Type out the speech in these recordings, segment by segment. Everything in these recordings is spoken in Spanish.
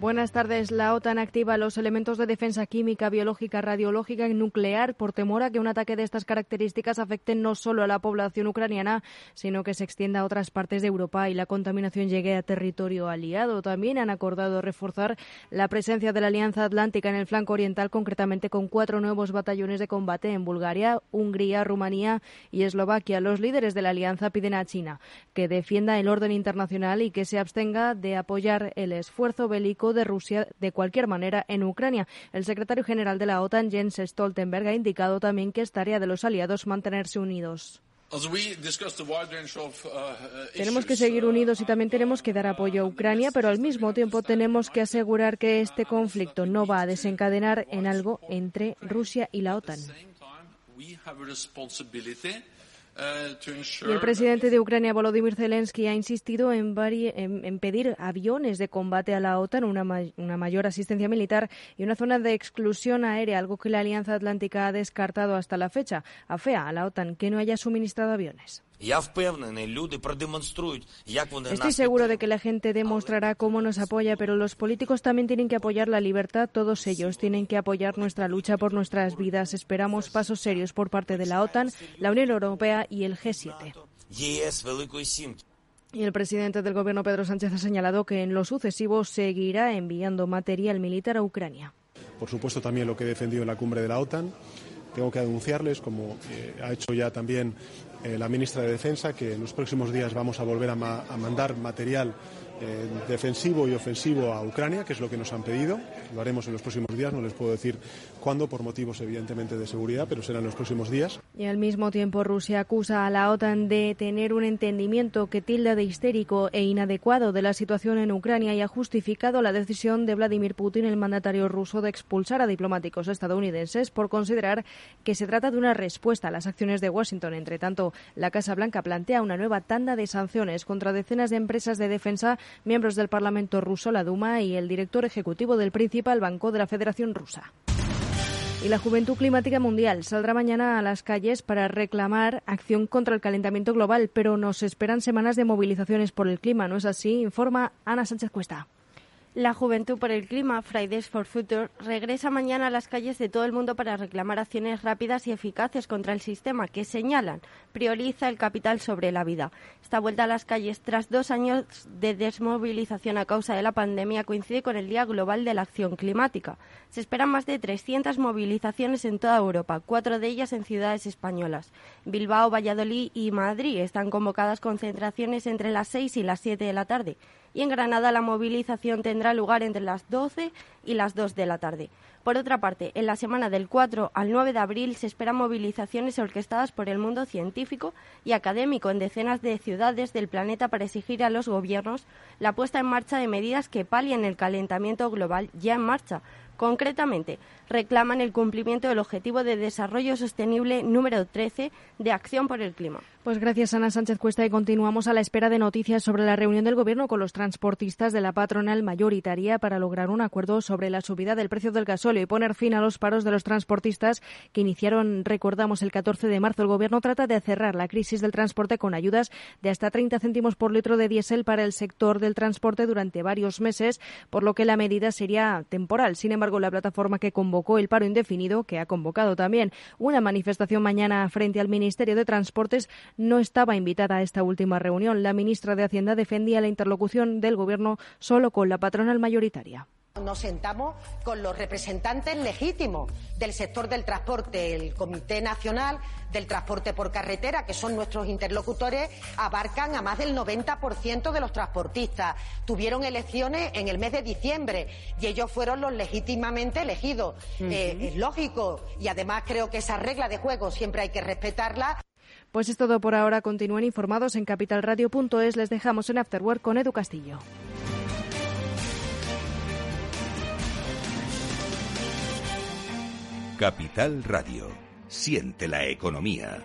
Buenas tardes. La OTAN activa los elementos de defensa química, biológica, radiológica y nuclear por temor a que un ataque de estas características afecte no solo a la población ucraniana, sino que se extienda a otras partes de Europa y la contaminación llegue a territorio aliado. También han acordado reforzar la presencia de la Alianza Atlántica en el flanco oriental, concretamente con cuatro nuevos batallones de combate en Bulgaria, Hungría, Rumanía y Eslovaquia. Los líderes de la alianza piden a China que defienda el orden internacional y que se abstenga de apoyar el esfuerzo bélico de Rusia de cualquier manera en Ucrania. El secretario general de la OTAN, Jens Stoltenberg, ha indicado también que es tarea de los aliados mantenerse unidos. Tenemos que seguir unidos y también tenemos que dar apoyo a Ucrania, pero al mismo tiempo tenemos que asegurar que este conflicto no va a desencadenar en algo entre Rusia y la OTAN. Y el presidente de Ucrania, Volodymyr Zelensky, ha insistido en, en, pedir aviones de combate a la OTAN, una, una, mayor asistencia militar y una zona de exclusión aérea, algo que la Alianza Atlántica ha descartado hasta la fecha. Afea a la OTAN que no haya suministrado aviones. Estoy seguro de que la gente demostrará cómo nos apoya, pero los políticos también tienen que apoyar la libertad. Todos ellos tienen que apoyar nuestra lucha por nuestras vidas. Esperamos pasos serios por parte de la OTAN, la Unión Europea y el G7. Y el presidente del gobierno, Pedro Sánchez, ha señalado que en lo sucesivo seguirá enviando material militar a Ucrania. Por supuesto, también lo que he defendido en la cumbre de la OTAN. Tengo que anunciarles, como eh, ha hecho ya también eh, la ministra de Defensa, que en los próximos días vamos a volver a, a mandar material eh, defensivo y ofensivo a Ucrania, que es lo que nos han pedido. Lo haremos en los próximos días, no les puedo decir cuándo, por motivos evidentemente de seguridad, pero será en los próximos días. Y al mismo tiempo Rusia acusa a la OTAN de tener un entendimiento que tilda de histérico e inadecuado de la situación en Ucrania y ha justificado la decisión de Vladimir Putin, el mandatario ruso, de expulsar a diplomáticos estadounidenses por considerar que se trata de una respuesta a las acciones de Washington. Entre tanto, la Casa Blanca plantea una nueva tanda de sanciones contra decenas de empresas de defensa miembros del Parlamento ruso, la Duma, y el director ejecutivo del principal banco de la Federación Rusa. Y la Juventud Climática Mundial saldrá mañana a las calles para reclamar acción contra el calentamiento global, pero nos esperan semanas de movilizaciones por el clima, ¿no es así? Informa Ana Sánchez Cuesta. La Juventud por el Clima, Fridays for Future, regresa mañana a las calles de todo el mundo para reclamar acciones rápidas y eficaces contra el sistema que señalan prioriza el capital sobre la vida. Esta vuelta a las calles tras dos años de desmovilización a causa de la pandemia coincide con el Día Global de la Acción Climática. Se esperan más de 300 movilizaciones en toda Europa, cuatro de ellas en ciudades españolas. Bilbao, Valladolid y Madrid están convocadas concentraciones entre las 6 y las 7 de la tarde y en Granada la movilización tendrá lugar entre las 12 y las 2 de la tarde. Por otra parte, en la semana del 4 al 9 de abril se esperan movilizaciones orquestadas por el mundo científico y académico en decenas de ciudades del planeta para exigir a los gobiernos la puesta en marcha de medidas que palien el calentamiento global ya en marcha, Concretamente, reclaman el cumplimiento del Objetivo de Desarrollo Sostenible número 13 de Acción por el Clima. Pues gracias, Ana Sánchez Cuesta, y continuamos a la espera de noticias sobre la reunión del Gobierno con los transportistas de la patronal mayoritaria para lograr un acuerdo sobre la subida del precio del gasóleo y poner fin a los paros de los transportistas que iniciaron, recordamos, el 14 de marzo. El Gobierno trata de cerrar la crisis del transporte con ayudas de hasta 30 céntimos por litro de diésel para el sector del transporte durante varios meses, por lo que la medida sería temporal. Sin embargo, la plataforma que convocó el paro indefinido, que ha convocado también una manifestación mañana frente al Ministerio de Transportes, no estaba invitada a esta última reunión. La ministra de Hacienda defendía la interlocución del Gobierno solo con la patronal mayoritaria. Nos sentamos con los representantes legítimos del sector del transporte, el Comité Nacional del Transporte por Carretera, que son nuestros interlocutores, abarcan a más del 90% de los transportistas. Tuvieron elecciones en el mes de diciembre y ellos fueron los legítimamente elegidos. Eh, es lógico y además creo que esa regla de juego siempre hay que respetarla. Pues es todo por ahora. Continúen informados en capitalradio.es. Les dejamos en Afterwork con Edu Castillo. Capital Radio. Siente la economía.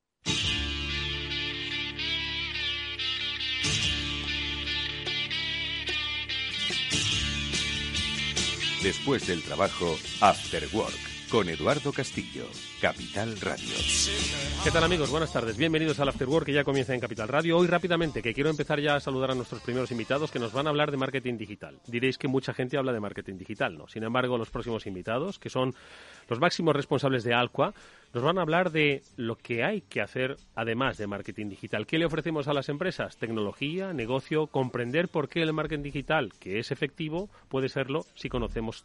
Después del trabajo, After Work con Eduardo Castillo, Capital Radio. ¿Qué tal amigos? Buenas tardes. Bienvenidos al After Work que ya comienza en Capital Radio. Hoy rápidamente, que quiero empezar ya a saludar a nuestros primeros invitados que nos van a hablar de marketing digital. Diréis que mucha gente habla de marketing digital, ¿no? Sin embargo, los próximos invitados, que son los máximos responsables de Alqua, nos van a hablar de lo que hay que hacer además de marketing digital. ¿Qué le ofrecemos a las empresas? Tecnología, negocio, comprender por qué el marketing digital, que es efectivo, puede serlo si conocemos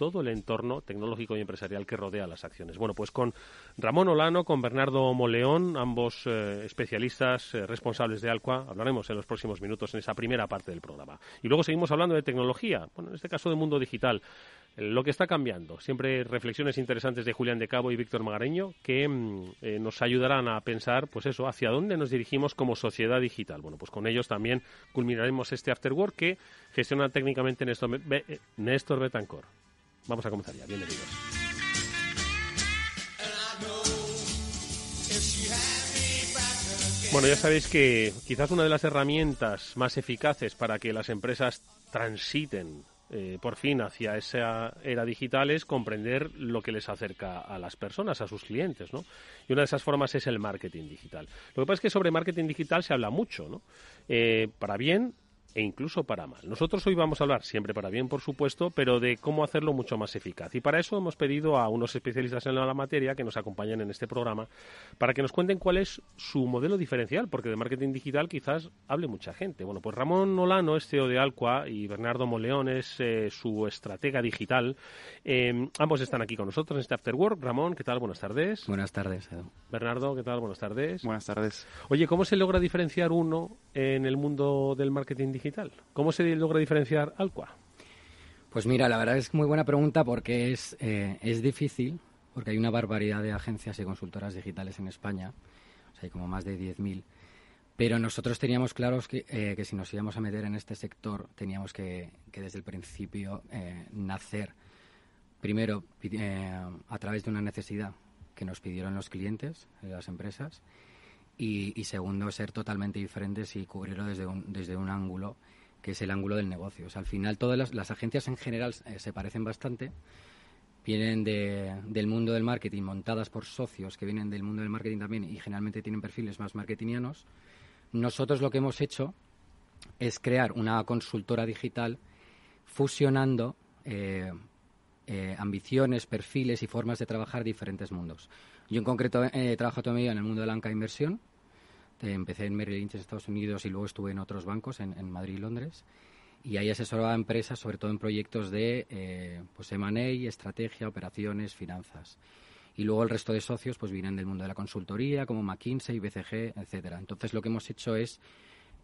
todo el entorno tecnológico y empresarial que rodea las acciones. Bueno, pues con Ramón Olano, con Bernardo Moleón, ambos eh, especialistas eh, responsables de Alqua, hablaremos en los próximos minutos en esa primera parte del programa. Y luego seguimos hablando de tecnología, bueno, en este caso de mundo digital lo que está cambiando. Siempre reflexiones interesantes de Julián de Cabo y Víctor Magareño que mm, eh, nos ayudarán a pensar, pues eso, hacia dónde nos dirigimos como sociedad digital. Bueno, pues con ellos también culminaremos este afterwork que gestiona técnicamente Néstor, Néstor Betancor. Vamos a comenzar ya. Bienvenidos. Bueno, ya sabéis que quizás una de las herramientas más eficaces para que las empresas transiten eh, por fin hacia esa era digital es comprender lo que les acerca a las personas, a sus clientes, ¿no? Y una de esas formas es el marketing digital. Lo que pasa es que sobre marketing digital se habla mucho, ¿no? Eh, para bien e incluso para mal. Nosotros hoy vamos a hablar, siempre para bien por supuesto, pero de cómo hacerlo mucho más eficaz. Y para eso hemos pedido a unos especialistas en la materia que nos acompañen en este programa para que nos cuenten cuál es su modelo diferencial, porque de marketing digital quizás hable mucha gente. Bueno, pues Ramón Nolano es CEO de Alqua y Bernardo Moleón es eh, su estratega digital. Eh, ambos están aquí con nosotros en este After Work. Ramón, ¿qué tal? Buenas tardes. Buenas tardes, Bernardo, ¿qué tal? Buenas tardes. Buenas tardes. Oye, ¿cómo se logra diferenciar uno en el mundo del marketing digital? ¿Cómo se logra diferenciar Alqua? Pues mira, la verdad es muy buena pregunta porque es, eh, es difícil, porque hay una barbaridad de agencias y consultoras digitales en España, o sea, hay como más de 10.000. Pero nosotros teníamos claros que, eh, que, si nos íbamos a meter en este sector, teníamos que, que desde el principio eh, nacer, primero, a través de una necesidad que nos pidieron los clientes, las empresas, y, segundo, ser totalmente diferentes y cubrirlo desde un, desde un ángulo que es el ángulo del negocio. O sea, al final todas las, agencias en general eh, se parecen bastante, vienen del mundo del marketing, montadas por socios que vienen del mundo del marketing también y generalmente tienen perfiles más marketingianos. Nosotros lo que hemos hecho es crear una consultora digital fusionando eh, eh, ambiciones, perfiles y formas de trabajar diferentes mundos. Yo en concreto he trabajado toda mi vida en el mundo de la banca inversión, empecé en Merrill Lynch, Estados Unidos, y luego estuve en otros bancos, en, Madrid y Londres. Y ahí asesoraba a empresas, sobre todo en proyectos de eh, pues M&A, estrategia, operaciones, finanzas. Y luego el resto de socios pues vienen del mundo de la consultoría, como McKinsey, BCG, etcétera. Entonces lo que hemos hecho es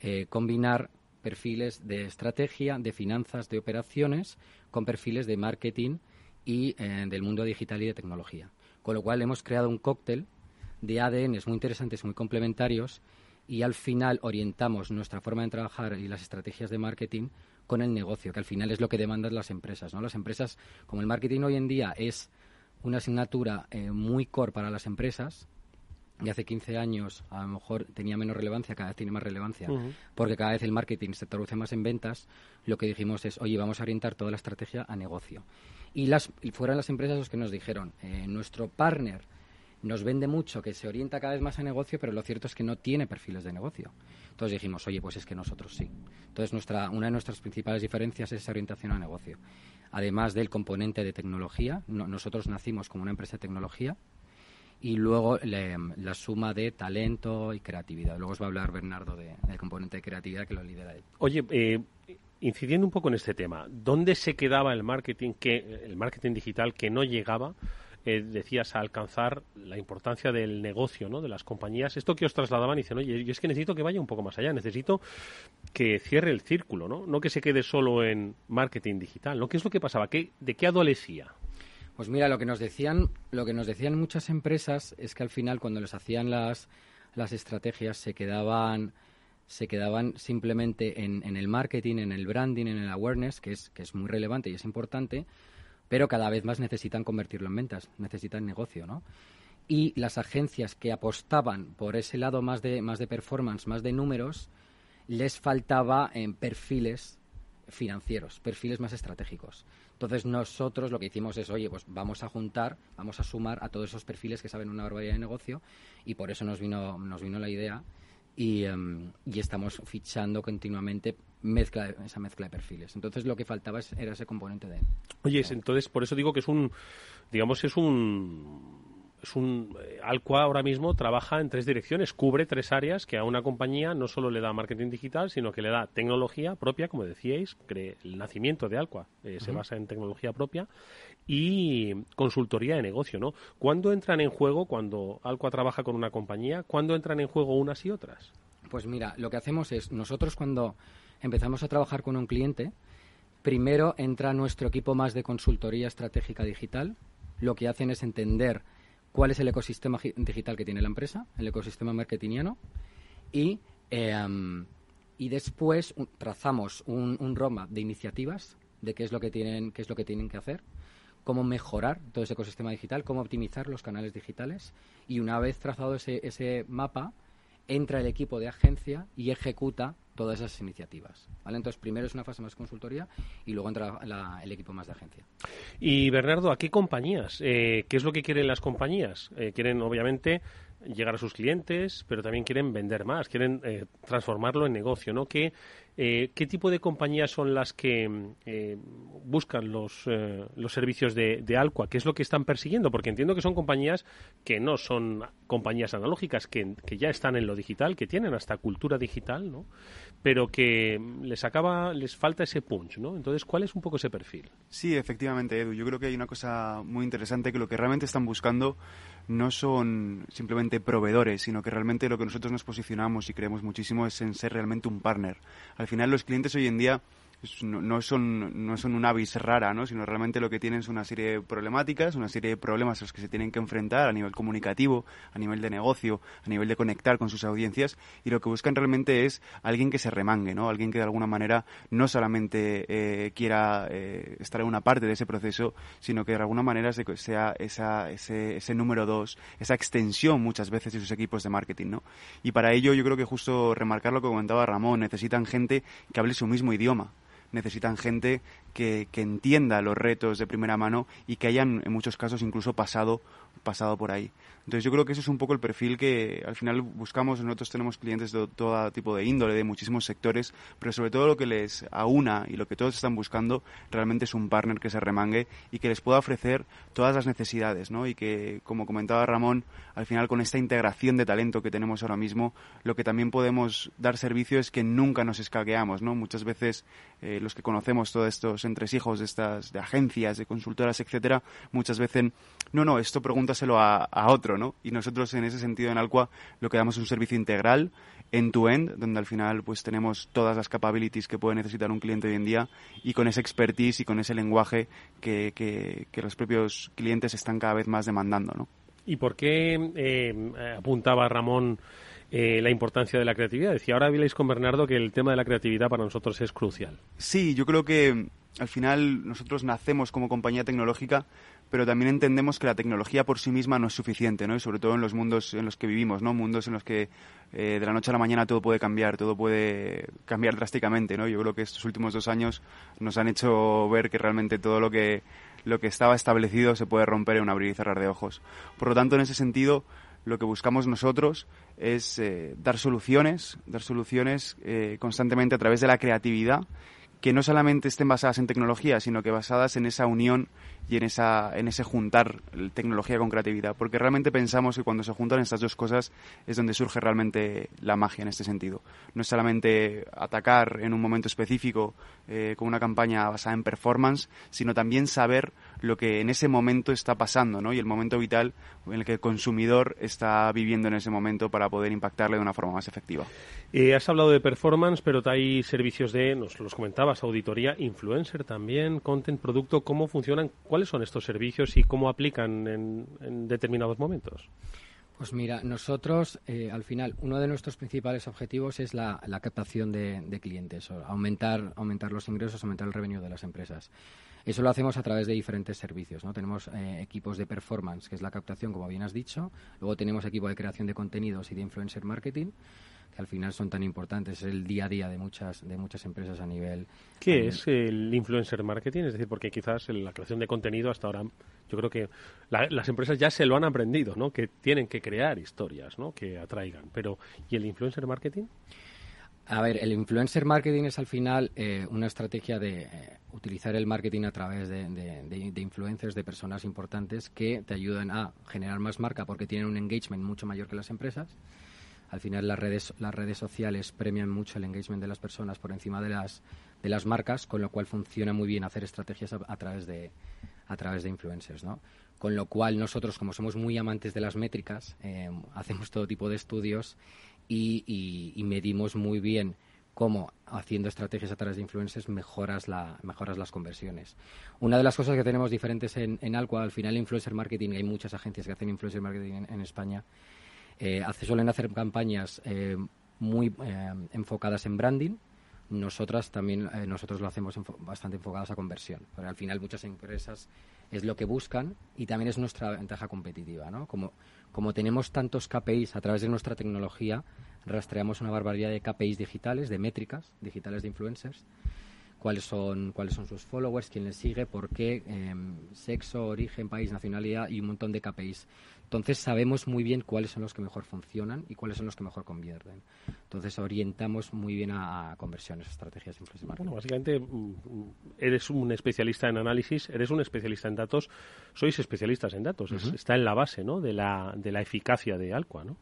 eh, combinar perfiles de estrategia, de finanzas, de operaciones, con perfiles de marketing y eh, del mundo digital y de tecnología. Con lo cual hemos creado un cóctel de ADNs muy interesantes, muy complementarios, y al final orientamos nuestra forma de trabajar y las estrategias de marketing con el negocio, que al final es lo que demandan las empresas. ¿no? Las empresas, como el marketing hoy en día es una asignatura eh, muy core para las empresas, y hace 15 años a lo mejor tenía menos relevancia, cada vez tiene más relevancia, porque cada vez el marketing se traduce más en ventas, lo que dijimos es, oye, vamos a orientar toda la estrategia a negocio. Y, las, fueron las empresas los que nos dijeron, eh, nuestro partner nos vende mucho, que se orienta cada vez más a negocio, pero lo cierto es que no tiene perfiles de negocio. Entonces dijimos, oye, pues es que nosotros sí. Entonces nuestra, una de nuestras principales diferencias es esa orientación a negocio. Además del componente de tecnología, nosotros nacimos como una empresa de tecnología y luego la suma de talento y creatividad. Luego os va a hablar Bernardo del componente de creatividad que lo lidera él. Oye, eh, incidiendo un poco en este tema, ¿dónde se quedaba el marketing, que, el marketing digital que no llegaba eh, decías, alcanzar la importancia del negocio, ¿no? De las compañías. Esto que os trasladaban y dicen, oye, yo es que necesito que vaya un poco más allá, necesito que cierre el círculo, ¿no? No que se quede solo en marketing digital, ¿no? ¿Qué es lo que pasaba? ¿Qué, ¿De qué adolecía? Pues mira, lo que nos decían, lo que nos decían muchas empresas es que al final cuando les hacían las, las estrategias se quedaban se quedaban simplemente en, en, el marketing, en el branding, en el awareness, que es, que es muy relevante y es importante, pero cada vez más necesitan convertirlo en ventas, necesitan negocio, ¿no? Y las agencias que apostaban por ese lado más de, más de performance, más de números, les faltaba en perfiles financieros, perfiles más estratégicos. Entonces nosotros lo que hicimos es, oye, pues vamos a juntar, vamos a sumar a todos esos perfiles que saben una barbaridad de negocio y por eso nos vino, nos vino la idea y, em, y estamos fichando continuamente mezcla, esa mezcla de perfiles. Entonces lo que faltaba era ese componente de... Oye, entonces por eso digo que es un, digamos, es un es un eh, Alqua ahora mismo trabaja en tres direcciones, cubre tres áreas que a una compañía no solo le da marketing digital, sino que le da tecnología propia, como decíais, el nacimiento de Alqua eh, se basa en tecnología propia y consultoría de negocio, ¿no? ¿Cuándo entran en juego cuando Alqua trabaja con una compañía? ¿Cuándo entran en juego unas y otras? Pues mira, lo que hacemos es nosotros cuando empezamos a trabajar con un cliente, primero entra nuestro equipo más de consultoría estratégica digital. Lo que hacen es entender cuál es el ecosistema digital que tiene la empresa, el ecosistema marketingiano, y, em, y después trazamos un, un roadmap de iniciativas de qué es lo que tienen, qué es lo que tienen que hacer, cómo mejorar todo ese ecosistema digital, cómo optimizar los canales digitales, y una vez trazado ese, ese mapa, entra el equipo de agencia y ejecuta todas esas iniciativas. ¿vale? Entonces, primero es una fase más consultoría y luego entra el equipo más de agencia. Y Bernardo, ¿a qué compañías? Eh, ¿Qué es lo que quieren las compañías? Eh, quieren, obviamente, llegar a sus clientes, pero también quieren vender más, quieren eh, transformarlo en negocio, ¿no? ¿Qué, eh, ¿Qué tipo de compañías son las que eh, buscan los, los servicios de, de, Alqua? ¿Qué es lo que están persiguiendo? Porque entiendo que son compañías que no son compañías analógicas, que, ya están en lo digital, que tienen hasta cultura digital, ¿no? Pero que les acaba, les falta ese punch, ¿no? Entonces, ¿cuál es un poco ese perfil? Sí, efectivamente, Edu. Yo creo que hay una cosa muy interesante que lo que realmente están buscando no son simplemente proveedores, sino que realmente lo que nosotros nos posicionamos y creemos muchísimo es en ser realmente un partner. Final los clientes hoy en día no, son, no son una avis rara, ¿no? sino realmente lo que tienen es una serie de problemáticas, una serie de problemas a los que se tienen que enfrentar a nivel comunicativo, a nivel de negocio, a nivel de conectar con sus audiencias y lo que buscan realmente es alguien que se remangue, ¿no? alguien que de alguna manera no solamente eh, quiera eh, estar en una parte de ese proceso, sino que de alguna manera sea esa, ese, ese número dos, esa extensión muchas veces de sus equipos de marketing. ¿no? Y para ello yo creo que justo remarcar lo que comentaba Ramón, necesitan gente que hable su mismo idioma necesitan gente que, que, entienda los retos de primera mano y que hayan en muchos casos incluso pasado, pasado por ahí. Entonces yo creo que ese es un poco el perfil que al final buscamos. Nosotros tenemos clientes de todo tipo de índole, de muchísimos sectores, pero sobre todo lo que les aúna y lo que todos están buscando realmente es un partner que se remangue y que les pueda ofrecer todas las necesidades, ¿no? Y que, como comentaba Ramón, al final con esta integración de talento que tenemos ahora mismo, lo que también podemos dar servicio es que nunca nos escaqueamos, ¿no? Muchas veces eh, los que conocemos todos estos entresijos de estas de agencias, de consultoras, etcétera, muchas veces no, no, esto pregúntaselo a, otro y nosotros en ese sentido en Alqua lo que damos es un servicio integral, end-to-end, donde al final pues tenemos todas las capabilities que puede necesitar un cliente hoy en día y con ese expertise y con ese lenguaje que, que, los propios clientes están cada vez más demandando, ¿no? ¿Y por qué eh, apuntaba Ramón eh, la importancia de la creatividad? Decía, ahora habláis con Bernardo que el tema de la creatividad para nosotros es crucial. Sí, yo creo que al final nosotros nacemos como compañía tecnológica pero también entendemos que la tecnología por sí misma no es suficiente, ¿no? Y sobre todo en los mundos en los que vivimos, ¿no? Mundos en los que eh, de la noche a la mañana todo puede cambiar, todo puede cambiar drásticamente, ¿no? Yo creo que estos últimos dos años nos han hecho ver que realmente todo lo que lo que estaba establecido se puede romper en un abrir y cerrar de ojos. Por lo tanto, en ese sentido, lo que buscamos nosotros es eh, dar soluciones, dar soluciones eh, constantemente a través de la creatividad que no solamente estén basadas en tecnología, sino que basadas en esa unión y en, esa, en ese juntar tecnología con creatividad, porque realmente pensamos que cuando se juntan estas dos cosas es donde surge realmente la magia en este sentido. No es solamente atacar en un momento específico eh, con una campaña basada en performance, sino también saber lo que en ese momento está pasando ¿no? y el momento vital en el que el consumidor está viviendo en ese momento para poder impactarle de una forma más efectiva. Eh, has hablado de performance, pero hay servicios de, nos los comentabas, auditoría, influencer también, content, producto, ¿cómo funcionan? ¿Cuáles son estos servicios y cómo aplican en, determinados momentos? Pues mira, nosotros eh, al final uno de nuestros principales objetivos es la, captación de, clientes, aumentar, aumentar los ingresos, aumentar el revenue de las empresas. Eso lo hacemos a través de diferentes servicios. ¿no? Tenemos eh, equipos de performance, que es la captación, como bien has dicho. Luego tenemos equipo de creación de contenidos y de influencer marketing que al final son tan importantes, es el día a día de muchas, de muchas empresas a nivel... ¿Qué es el influencer marketing? Es decir, porque quizás la creación de contenido hasta ahora, yo creo que las empresas ya se lo han aprendido, ¿no? Que tienen que crear historias, ¿no? Que atraigan. Pero, ¿y el influencer marketing? A ver, el influencer marketing es al final eh, una estrategia de eh, utilizar el marketing a través de, de, de, influencers, de personas importantes que te ayudan a generar más marca porque tienen un engagement mucho mayor que las empresas al final las redes, las redes sociales premian mucho el engagement de las personas por encima de las, de las marcas, con lo cual funciona muy bien hacer estrategias a, través, de, a través de influencers, ¿no? Con lo cual nosotros, como somos muy amantes de las métricas, eh, hacemos todo tipo de estudios y, y, medimos muy bien cómo haciendo estrategias a través de influencers mejoras, la, mejoras las conversiones. Una de las cosas que tenemos diferentes en, en Alqua, al final influencer marketing, hay muchas agencias que hacen influencer marketing en España, eh, suelen hacer campañas eh, muy eh, enfocadas en branding. Nosotras también, nosotros lo hacemos bastante enfocadas a conversión. Pero al final muchas empresas es lo que buscan y también es nuestra ventaja competitiva. ¿no? Como, como tenemos tantos KPIs a través de nuestra tecnología, rastreamos una barbaridad de KPIs digitales, de métricas digitales de influencers, cuáles son, cuáles son sus followers, quién les sigue, por qué, em, sexo, origen, país, nacionalidad y un montón de KPIs. Entonces sabemos muy bien cuáles son los que mejor funcionan y cuáles son los que mejor convierten. Entonces orientamos muy bien a, conversiones, estrategias de Bueno, básicamente mm, eres un especialista en análisis, eres un especialista en datos, sois especialistas en datos, está en la base ¿no? de, la, de la eficacia de Alqua, ¿no?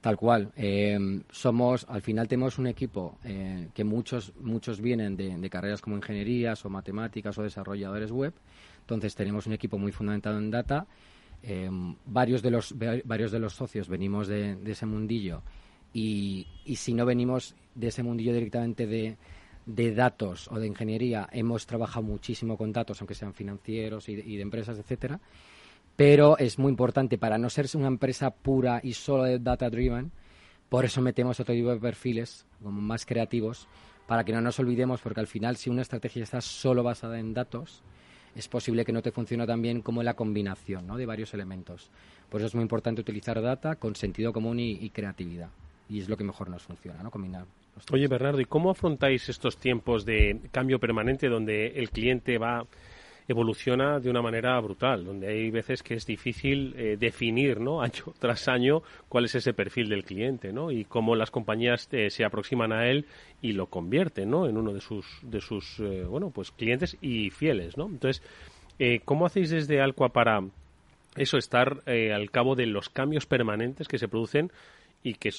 Tal cual. Eh, somos, al final tenemos un equipo eh, que muchos, muchos vienen de, de, carreras como ingenierías o matemáticas o desarrolladores web. Entonces tenemos un equipo muy fundamentado en data Em, varios, de los, varios de los socios venimos de, ese mundillo y, y, si no venimos de ese mundillo directamente de, de, datos o de ingeniería, hemos trabajado muchísimo con datos, aunque sean financieros y de, empresas, etcétera. Pero es muy importante para no ser una empresa pura y solo de data driven, por eso metemos otro tipo de perfiles como más creativos para que no nos olvidemos, porque al final si una estrategia está solo basada en datos, es posible que no te funcione tan bien como la combinación ¿no? de varios elementos. Por eso es muy importante utilizar data con sentido común y, creatividad. Y es lo que mejor nos funciona, ¿no? Combinar. Oye, Bernardo, ¿y cómo afrontáis estos tiempos de cambio permanente donde el cliente va evoluciona de una manera brutal, donde hay veces que es difícil eh, definir, ¿no? Año tras año cuál es ese perfil del cliente, ¿no? Y cómo las compañías eh, se aproximan a él y lo convierten, ¿no? En uno de sus de sus eh, bueno, pues clientes y fieles, ¿no? Entonces, ¿cómo hacéis desde Alqua para eso estar al cabo de los cambios permanentes que se producen y que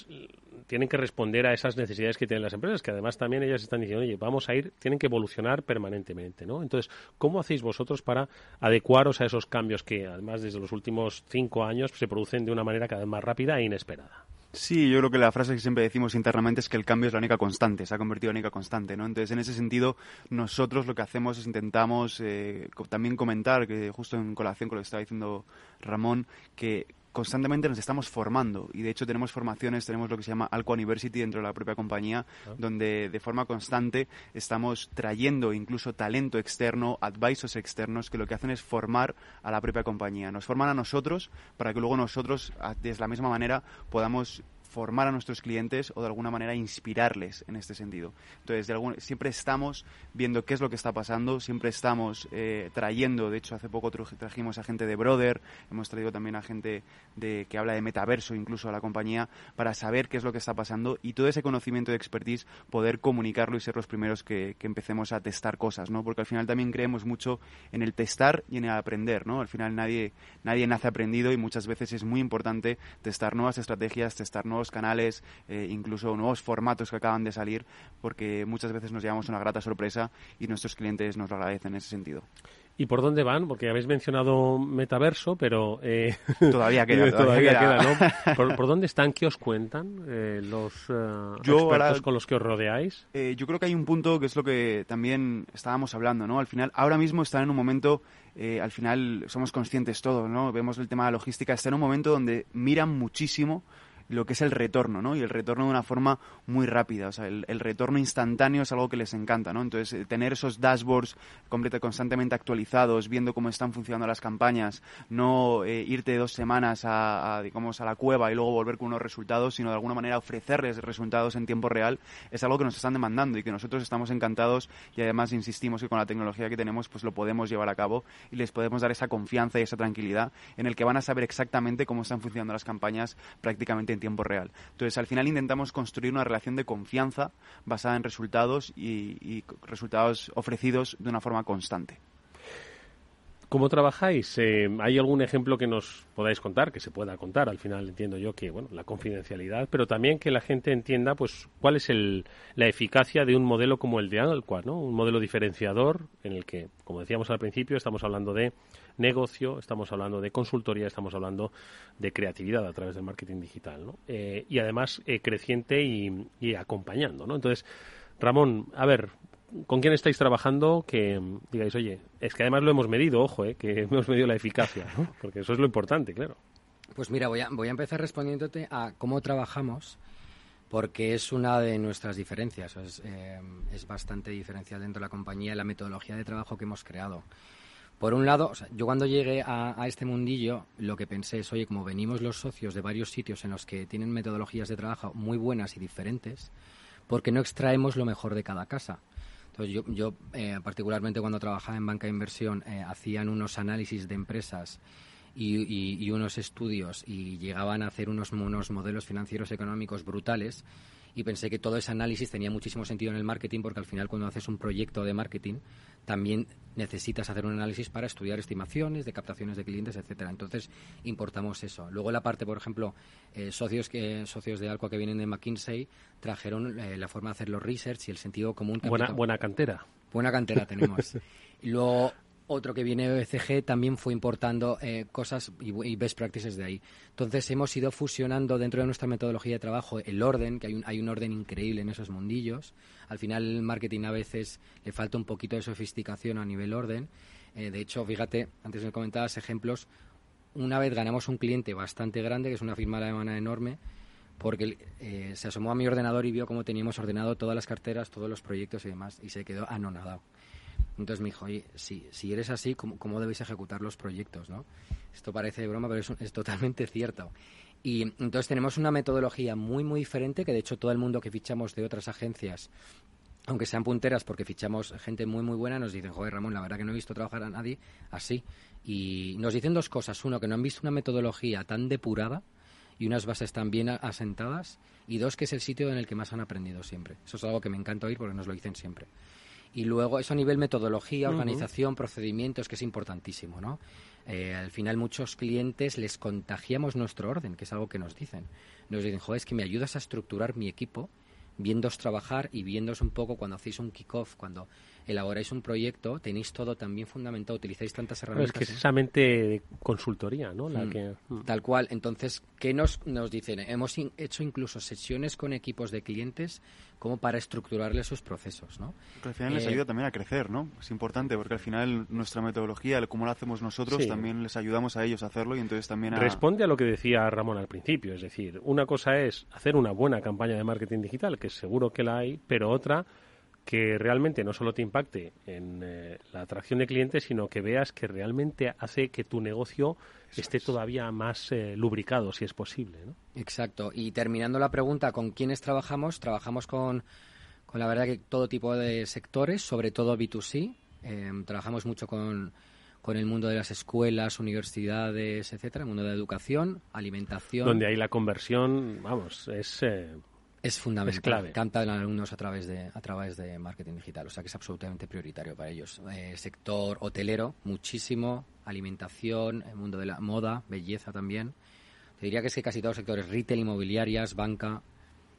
tienen que responder a esas necesidades que tienen las empresas, que además también ellas están diciendo, oye, vamos a ir, tienen que evolucionar permanentemente, ¿no? Entonces, ¿cómo hacéis vosotros para adecuaros a esos cambios que además desde los últimos cinco años se producen de una manera cada vez más rápida e inesperada? Sí, yo creo que la frase que siempre decimos internamente es que el cambio es la única constante, se ha convertido en la única constante, ¿no? Entonces, en ese sentido, nosotros lo que hacemos es intentamos eh, también comentar, que justo en colación con lo que estaba diciendo Ramón, que constantemente nos estamos formando y de hecho tenemos formaciones, tenemos lo que se llama Alco University dentro de la propia compañía, ah. donde de forma constante estamos trayendo incluso talento externo, advisors externos que lo que hacen es formar a la propia compañía. Nos forman a nosotros para que luego nosotros, de la misma manera, podamos formar a nuestros clientes o de alguna manera inspirarles en este sentido. Entonces, de algún, siempre estamos viendo qué es lo que está pasando, siempre estamos eh, trayendo, de hecho hace poco trajimos a gente de Brother, hemos traído también a gente de, que habla de metaverso incluso a la compañía para saber qué es lo que está pasando y todo ese conocimiento de expertise poder comunicarlo y ser los primeros que, empecemos a testar cosas, ¿no? Porque al final también creemos mucho en el testar y en el aprender, ¿no? Al final nadie, nadie nace aprendido y muchas veces es muy importante testar nuevas estrategias, testar nuevos canales, eh, incluso nuevos formatos que acaban de salir, porque muchas veces nos llevamos una grata sorpresa y nuestros clientes nos lo agradecen en ese sentido. ¿Y por dónde van? Porque habéis mencionado metaverso, pero... Eh, todavía queda. todavía, queda, ¿no? ¿Por, dónde están? ¿Qué os cuentan eh, los eh, expertos con los que os rodeáis? yo creo que hay un punto que es lo que también estábamos hablando, ¿no? Al final, ahora mismo están en un momento... al final somos conscientes todos, ¿no? Vemos el tema de la logística, está en un momento donde miran muchísimo lo que es el retorno, ¿no? Y el retorno de una forma muy rápida. O sea, el, retorno instantáneo es algo que les encanta, ¿no? Entonces, eh, tener esos dashboards constantemente actualizados, viendo cómo están funcionando las campañas, no eh, irte dos semanas a, digamos, a la cueva y luego volver con unos resultados, sino de alguna manera ofrecerles resultados en tiempo real, es algo que nos están demandando y que nosotros estamos encantados y además insistimos que con la tecnología que tenemos, pues lo podemos llevar a cabo y les podemos dar esa confianza y esa tranquilidad en el que van a saber exactamente cómo están funcionando las campañas prácticamente en tiempo real. Entonces, al final intentamos construir una relación de confianza basada en resultados y, resultados ofrecidos de una forma constante. ¿Cómo trabajáis? Eh, ¿Hay algún ejemplo que nos podáis contar, que se pueda contar? Al final entiendo yo que, bueno, la confidencialidad, pero también que la gente entienda, pues, cuál es la eficacia de un modelo como el de Alqua, ¿no? Un modelo diferenciador en el que, como decíamos al principio, estamos hablando de negocio, estamos hablando de consultoría, estamos hablando de creatividad a través del marketing digital, ¿no? Eh, y además eh, creciente y, acompañando, ¿no? Entonces, Ramón, a ver, ¿con quién estáis trabajando que digáis, oye, es que además lo hemos medido, ojo, eh, que hemos medido la eficacia, ¿no? Porque eso es lo importante, claro. Pues mira, voy a, voy a empezar respondiéndote a cómo trabajamos porque es una de nuestras diferencias, es, es bastante diferencial dentro de la compañía la metodología de trabajo que hemos creado. Por un lado, yo cuando llegué a, este mundillo, lo que pensé es, oye, como venimos los socios de varios sitios en los que tienen metodologías de trabajo muy buenas y diferentes, ¿por qué no extraemos lo mejor de cada casa? Entonces, yo, yo eh, particularmente cuando trabajaba en banca de inversión, eh, hacían unos análisis de empresas y, unos estudios y llegaban a hacer unos, unos modelos financieros económicos brutales y pensé que todo ese análisis tenía muchísimo sentido en el marketing porque al final cuando haces un proyecto de marketing también necesitas hacer un análisis para estudiar estimaciones de captaciones de clientes, etcétera. Entonces importamos eso. Luego la parte, por ejemplo, eh, socios que socios de Alcoa que vienen de McKinsey trajeron eh, la forma de hacer los research y el sentido común. Buena, buena cantera. Buena cantera tenemos. y luego otro que viene de ECG también fue importando eh, cosas y, best practices de ahí. Entonces hemos ido fusionando dentro de nuestra metodología de trabajo el orden, que hay un, hay un orden increíble en esos mundillos. Al final el marketing a veces le falta un poquito de sofisticación a nivel orden. Eh, de hecho, fíjate, antes me comentabas ejemplos, una vez ganamos un cliente bastante grande, que es una firma alemana enorme, porque eh, se asomó a mi ordenador y vio cómo teníamos ordenado todas las carteras, todos los proyectos y demás, y se quedó anonadado. Entonces me dijo, oye, si, si eres así, ¿cómo, ¿cómo, debéis ejecutar los proyectos? ¿no? Esto parece broma, pero es, totalmente cierto. Y entonces tenemos una metodología muy, muy diferente, que de hecho todo el mundo que fichamos de otras agencias, aunque sean punteras porque fichamos gente muy, muy buena, nos dicen, joder, Ramón, la verdad que no he visto trabajar a nadie así. Y nos dicen dos cosas. Uno, que no han visto una metodología tan depurada y unas bases tan bien asentadas. Y dos, que es el sitio en el que más han aprendido siempre. Eso es algo que me encanta oír porque nos lo dicen siempre. Y luego eso a nivel metodología, organización, procedimientos, que es importantísimo, ¿no? Eh, al final muchos clientes les contagiamos nuestro orden, que es algo que nos dicen. Nos dicen, joder, es que me ayudas a estructurar mi equipo, viéndos trabajar y viéndos un poco cuando hacéis un kickoff, cuando elaboráis un proyecto, tenéis todo también fundamentado, utilizáis tantas herramientas. es que es mente consultoría, ¿no? La mm, que... Mm. Tal cual. Entonces, ¿qué nos, nos dicen? Hemos hecho incluso sesiones con equipos de clientes como para estructurarles sus procesos, ¿no? al final les eh, ayuda también a crecer, ¿no? Es importante porque al final nuestra metodología, el cómo lo hacemos nosotros, también les ayudamos a ellos a hacerlo y entonces también a... Responde a lo que decía Ramón al principio, es decir, una cosa es hacer una buena campaña de marketing digital, que seguro que la hay, pero otra que realmente no solo te impacte en eh, la atracción de clientes, sino que veas que realmente hace que tu negocio esté todavía más eh, lubricado, si es posible. ¿no? Exacto. Y terminando la pregunta, ¿con quiénes trabajamos? Trabajamos con, con la verdad que todo tipo de sectores, sobre todo B2C. Em, trabajamos mucho con, con el mundo de las escuelas, universidades, etcétera, el mundo de la educación, alimentación. Donde hay la conversión, vamos, es eh, es fundamental. Es clave. Cantan alumnos a través de a través de marketing digital, o sea que es absolutamente prioritario para ellos. Eh, sector hotelero, muchísimo, alimentación, el mundo de la moda, belleza también. Te diría que es que casi todos los sectores, retail, inmobiliarias, banca,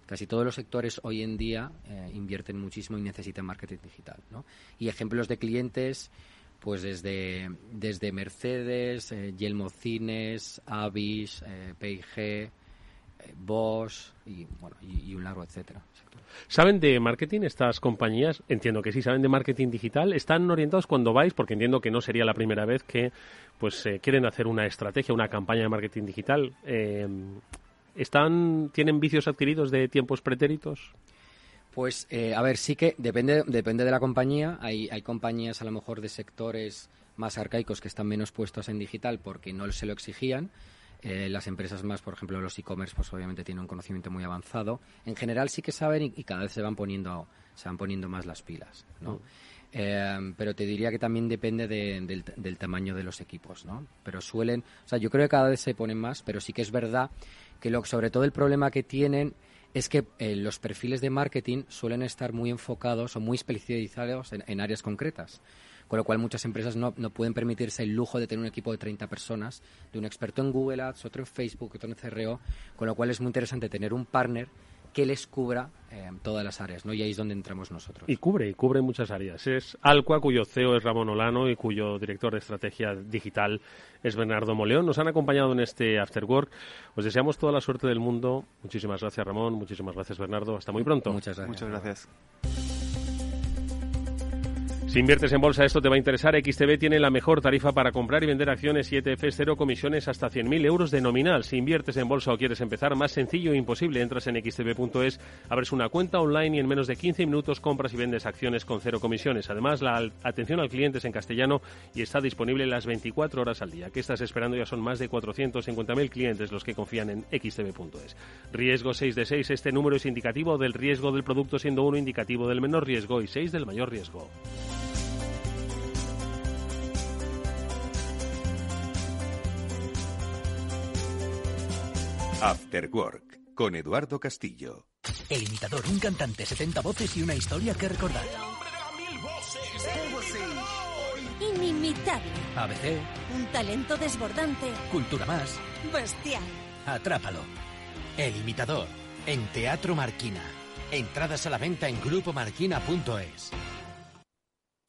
casi todos los sectores hoy en día eh, invierten muchísimo y necesitan marketing digital. ¿no? Y ejemplos de clientes, pues desde, desde Mercedes, eh, Yelmo Cines, Avis, eh, P&G, Bosch y, bueno, y, un largo etcétera. ¿Saben de marketing estas compañías? Entiendo que sí, saben de marketing digital. ¿Están orientados cuando vais? Porque entiendo que no sería la primera vez que pues eh, quieren hacer una estrategia, una campaña de marketing digital. Eh, ¿Están, ¿Tienen vicios adquiridos de tiempos pretéritos? Pues, eh, a ver, sí que depende, depende de la compañía. Hay, hay compañías a lo mejor de sectores más arcaicos que están menos puestos en digital porque no se lo exigían eh, las empresas más, por ejemplo, los e-commerce, pues obviamente tienen un conocimiento muy avanzado. En general sí que saben y, cada vez se van poniendo, se van poniendo más las pilas, ¿no? Mm. Eh, pero te diría que también depende del, tamaño de los equipos, ¿no? Pero suelen, o sea, yo creo que cada vez se ponen más, pero sí que es verdad que lo, sobre todo el problema que tienen es que eh, los perfiles de marketing suelen estar muy enfocados o muy especializados en áreas concretas con lo cual muchas empresas no, no, pueden permitirse el lujo de tener un equipo de 30 personas, de un experto en Google Ads, otro en Facebook, otro en CRO, con lo cual es muy interesante tener un partner que les cubra eh, todas las áreas, ¿no? Y ahí es donde entramos nosotros. Y cubre, y cubre muchas áreas. Es Alqua, cuyo CEO es Ramón Olano y cuyo director de estrategia digital es Bernardo Moleón. Nos han acompañado en este After Work. Os deseamos toda la suerte del mundo. Muchísimas gracias, Ramón. Muchísimas gracias, Bernardo. Hasta muy pronto. Muchas gracias. Muchas gracias. Si inviertes en bolsa, esto te va a interesar. XTB tiene la mejor tarifa para comprar y vender acciones y ETFs, cero comisiones hasta 100.000 euros de nominal. Si inviertes en bolsa o quieres empezar, más sencillo e imposible. Entras en xtb.es, abres una cuenta online y en menos de 15 minutos compras y vendes acciones con cero comisiones. Además, la atención al cliente es en castellano y está disponible las 24 horas al día. ¿Qué estás esperando? Ya son más de 450.000 clientes los que confían en xtb.es. Riesgo 6 de 6. Este número es indicativo del riesgo del producto, siendo uno indicativo del menor riesgo y 6 del mayor riesgo. After Work con Eduardo Castillo. El imitador, un cantante, 70 voces y una historia que recordar. Inimitable. ABC. Un talento desbordante. Cultura más. Bestial. Atrápalo. El imitador. En Teatro Marquina. Entradas a la venta en grupomarquina.es.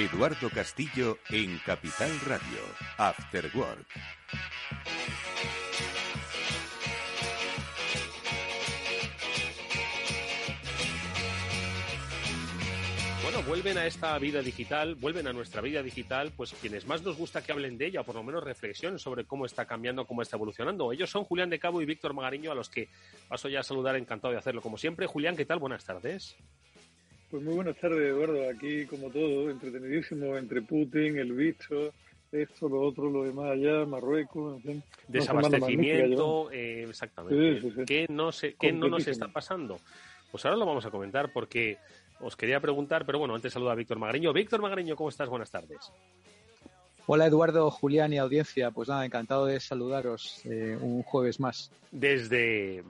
Eduardo Castillo en Capital Radio, After Work. Bueno, vuelven a esta vida digital, vuelven a nuestra vida digital, pues quienes más nos gusta que hablen de ella, o por lo menos reflexionen sobre cómo está cambiando, cómo está evolucionando. Ellos son Julián de Cabo y Víctor Magariño, a los que paso ya a saludar, encantado de hacerlo como siempre. Julián, ¿qué tal? Buenas tardes. Pues muy buenas tardes, Eduardo. Aquí, como todo, entretenidísimo entre Putin, el bicho, esto, lo otro, lo demás allá, Marruecos, en fin. Desabastecimiento, eh, exactamente. ¿Qué, no, se, ¿Qué no nos está pasando? Pues ahora lo vamos a comentar porque os quería preguntar, pero bueno, antes saluda a Víctor Magariño. Víctor Magariño, ¿cómo estás? Buenas tardes. Hola Eduardo, Julián y audiencia. Pues nada, encantado de saludaros eh, un jueves más. Desde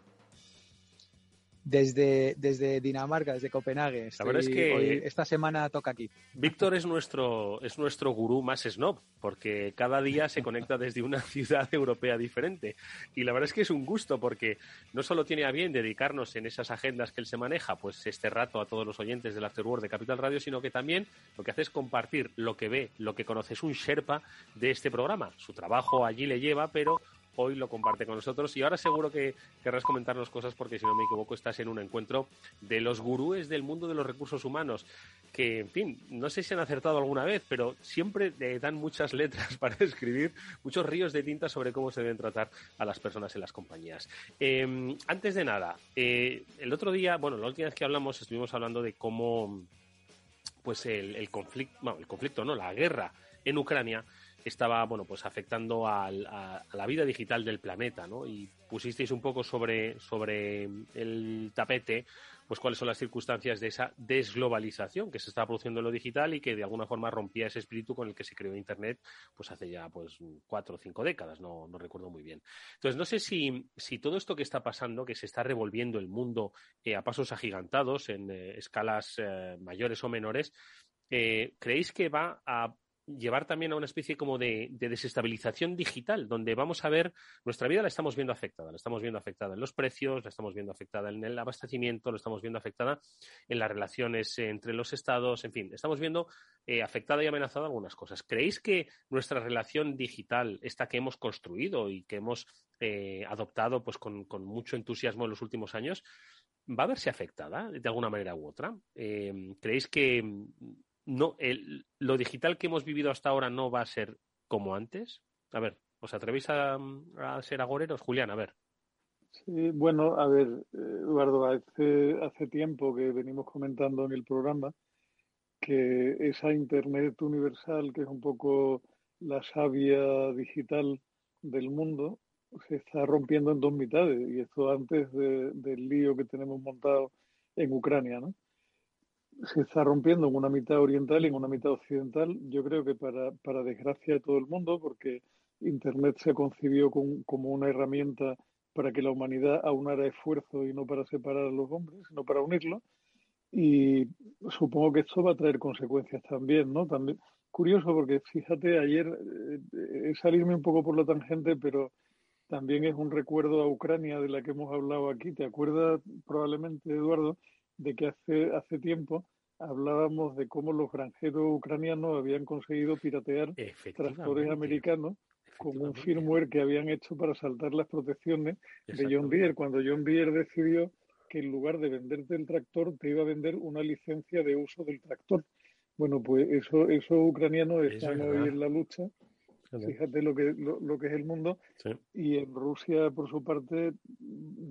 desde, desde Dinamarca, desde Copenhague. la verdad es que esta semana toca aquí. Víctor es nuestro, es nuestro gurú más snob, porque cada día se conecta desde una ciudad europea diferente. Y la verdad es que es un gusto, porque no solo tiene a bien dedicarnos en esas agendas que él se maneja, pues este rato a todos los oyentes del Afterword de Capital Radio, sino que también lo que hace es compartir lo que ve, lo que conoce, es un Sherpa de este programa. Su trabajo allí le lleva, pero hoy lo comparte con nosotros y ahora seguro que querrás comentarnos cosas porque si no me equivoco estás en un encuentro de los gurúes del mundo de los recursos humanos que, en fin, no sé si han acertado alguna vez, pero siempre le dan muchas letras para escribir, muchos ríos de tinta sobre cómo se deben tratar a las personas en las compañías. Em, antes de nada, eh, el otro día, bueno, la última vez que hablamos estuvimos hablando de cómo pues el, conflicto, bueno, el conflicto, no, la guerra en Ucrania estaba bueno pues afectando a, la vida digital del planeta ¿no? y pusisteis un poco sobre, sobre el tapete pues cuáles son las circunstancias de esa desglobalización que se está produciendo en lo digital y que de alguna forma rompía ese espíritu con el que se creó internet pues hace ya pues cuatro o cinco décadas no, no recuerdo muy bien entonces no sé si, si todo esto que está pasando que se está revolviendo el mundo eh, a pasos agigantados en eh, escalas eh, mayores o menores ¿creéis que va a llevar también a una especie como de, desestabilización digital, donde vamos a ver, nuestra vida la estamos viendo afectada, la estamos viendo afectada en los precios, la estamos viendo afectada en el abastecimiento, la estamos viendo afectada en las relaciones entre los estados, en fin, estamos viendo eh, afectada y amenazada algunas cosas. ¿Creéis que nuestra relación digital, esta que hemos construido y que hemos eh, adoptado pues con, mucho entusiasmo en los últimos años, va a verse afectada de alguna manera u otra? Eh, ¿Creéis que no, el, lo digital que hemos vivido hasta ahora no va a ser como antes. A ver, ¿os atrevéis a, ser agoreros? Julián, a ver. Sí, bueno, a ver, Eduardo, hace, hace tiempo que venimos comentando en el programa que esa Internet universal, que es un poco la savia digital del mundo, se está rompiendo en dos mitades. Y esto antes del lío que tenemos montado en Ucrania, ¿no? Se está rompiendo en una mitad oriental y en una mitad occidental. Yo creo que para, para desgracia de todo el mundo, porque Internet se concibió como una herramienta para que la humanidad aunara esfuerzo y no para separar a los hombres, sino para unirlos. Y supongo que esto va a traer consecuencias también, ¿no? También curioso porque fíjate, ayer eh, salirme un poco por la tangente, pero también es un recuerdo a Ucrania de la que hemos hablado aquí. ¿Te acuerdas probablemente, Eduardo? De que hace, hace tiempo hablábamos de cómo los granjeros ucranianos habían conseguido piratear tractores americanos con un firmware que habían hecho para saltar las protecciones de John Deere, cuando John Deere decidió que en lugar de venderte el tractor te iba a vender una licencia de uso del tractor. Bueno, pues eso, esos ucranianos están hoy en la lucha Fíjate lo que, lo, que es el mundo. Y en Rusia, por su parte,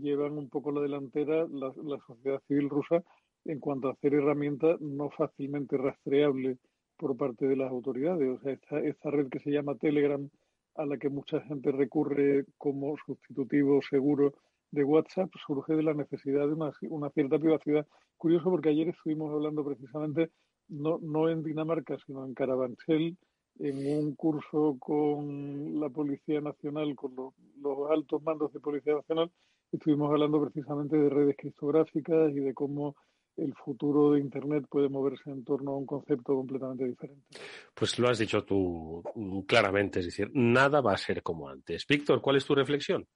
llevan un poco la delantera la, sociedad civil rusa en cuanto a hacer herramientas no fácilmente rastreables por parte de las autoridades. O sea, esta, esta red que se llama Telegram, a la que mucha gente recurre como sustitutivo seguro de WhatsApp, surge de la necesidad de una, una cierta privacidad. Curioso porque ayer estuvimos hablando precisamente, no, no en Dinamarca, sino en Carabanchel, en un curso con la Policía Nacional, con los, altos mandos de Policía Nacional, estuvimos hablando precisamente de redes criptográficas y de cómo el futuro de Internet puede moverse en torno a un concepto completamente diferente. Pues lo has dicho tú claramente, es decir, nada va a ser como antes. Víctor, ¿cuál es tu reflexión?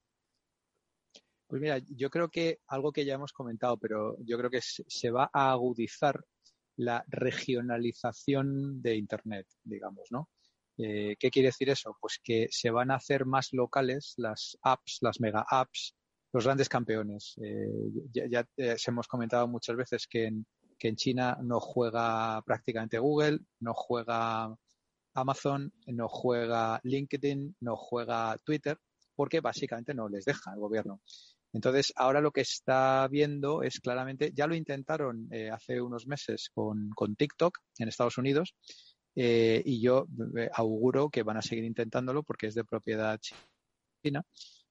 Pues mira, yo creo que algo que ya hemos comentado, pero yo creo que se va a agudizar la regionalización de Internet, digamos, ¿no? Eh, ¿Qué quiere decir eso? Pues que se van a hacer más locales las apps, las mega apps, los grandes campeones. Eh, ya, ya hemos comentado muchas veces que en, que en China no juega prácticamente Google, no juega Amazon, no juega LinkedIn, no juega Twitter, porque básicamente no les deja el gobierno. Entonces, ahora lo que está viendo es claramente, ya lo intentaron eh, hace unos meses con, TikTok en Estados Unidos, eh, y yo eh, auguro que van a seguir intentándolo porque es de propiedad china.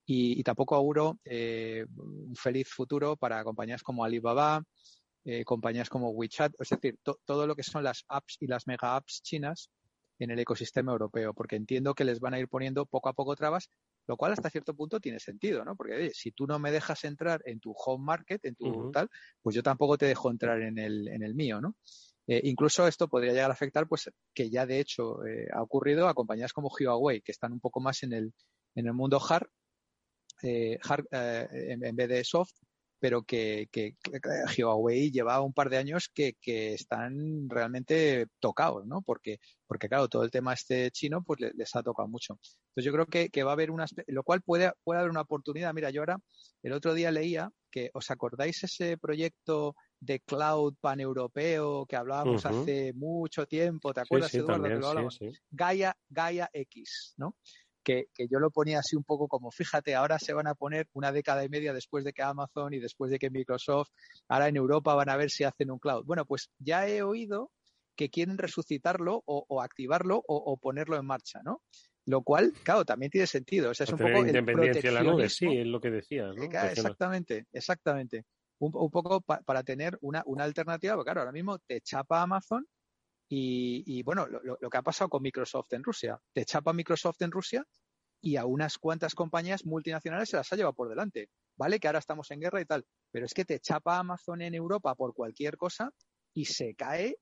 Y, tampoco auguro un feliz futuro para compañías como Alibaba, compañías como WeChat, es decir, todo lo que son las apps y las mega apps chinas en el ecosistema europeo, porque entiendo que les van a ir poniendo poco a poco trabas lo cual hasta cierto punto tiene sentido, ¿no? Porque si tú no me dejas entrar en tu home market, en tu tal, pues yo tampoco te dejo entrar en el, en el mío, ¿no? Eh, incluso esto podría llegar a afectar, pues, que ya de hecho eh, ha ocurrido a compañías como Huawei, que están un poco más en el, en el mundo hard, eh, hard en, vez de soft, pero que, que, Huawei lleva un par de años que, que, están realmente tocados, ¿no? Porque, porque claro, todo el tema este chino pues les, ha tocado mucho. Entonces yo creo que, que va a haber una, lo cual puede, puede haber una oportunidad. Mira, yo ahora, el otro día leía que, ¿os acordáis ese proyecto de cloud paneuropeo que hablábamos hace mucho tiempo? ¿Te acuerdas, Eduardo? Gaia, Gaia X, ¿no? Que, yo lo ponía así un poco como, fíjate, ahora se van a poner una década y media después de que Amazon y después de que Microsoft, ahora en Europa van a ver si hacen un cloud. Bueno, pues ya he oído que quieren resucitarlo o, activarlo o, ponerlo en marcha, ¿no? Lo cual, claro, también tiene sentido. O sea, es un poco independencia en la nube, sí, es lo que decías, ¿no? exactamente, exactamente. Un, poco para tener una, una alternativa, porque claro, ahora mismo te chapa Amazon y, bueno, lo, que ha pasado con Microsoft en Rusia. Te chapa Microsoft en Rusia y a unas cuantas compañías multinacionales se las ha llevado por delante. Vale que ahora estamos en guerra y tal, pero es que te chapa Amazon en Europa por cualquier cosa y se cae,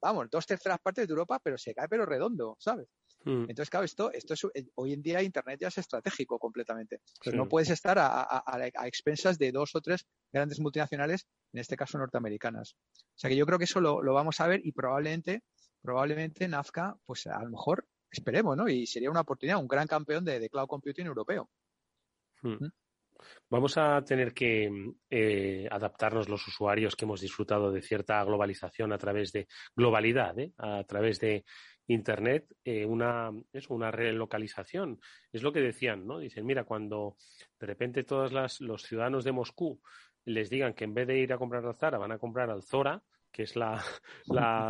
vamos, dos terceras partes de Europa, pero se cae pero redondo, ¿sabes? Hmm. Entonces, claro, esto, esto es, eh, hoy en día Internet ya es estratégico completamente. no puedes estar a, expensas de dos o tres grandes multinacionales, en este caso norteamericanas. O sea que yo creo que eso lo, vamos a ver y probablemente, probablemente Nazca, pues a lo mejor esperemos, ¿no? Y sería una oportunidad, un gran campeón de, cloud computing europeo. Hmm. ¿Mm? Vamos a tener que eh, adaptarnos los usuarios que hemos disfrutado de cierta globalización a través de globalidad, ¿eh? a través de Internet, eh, una, es una relocalización. Es lo que decían, ¿no? Dicen, mira, cuando de repente todos los ciudadanos de Moscú les digan que en vez de ir a comprar al Zara van a comprar al Zora, que es la,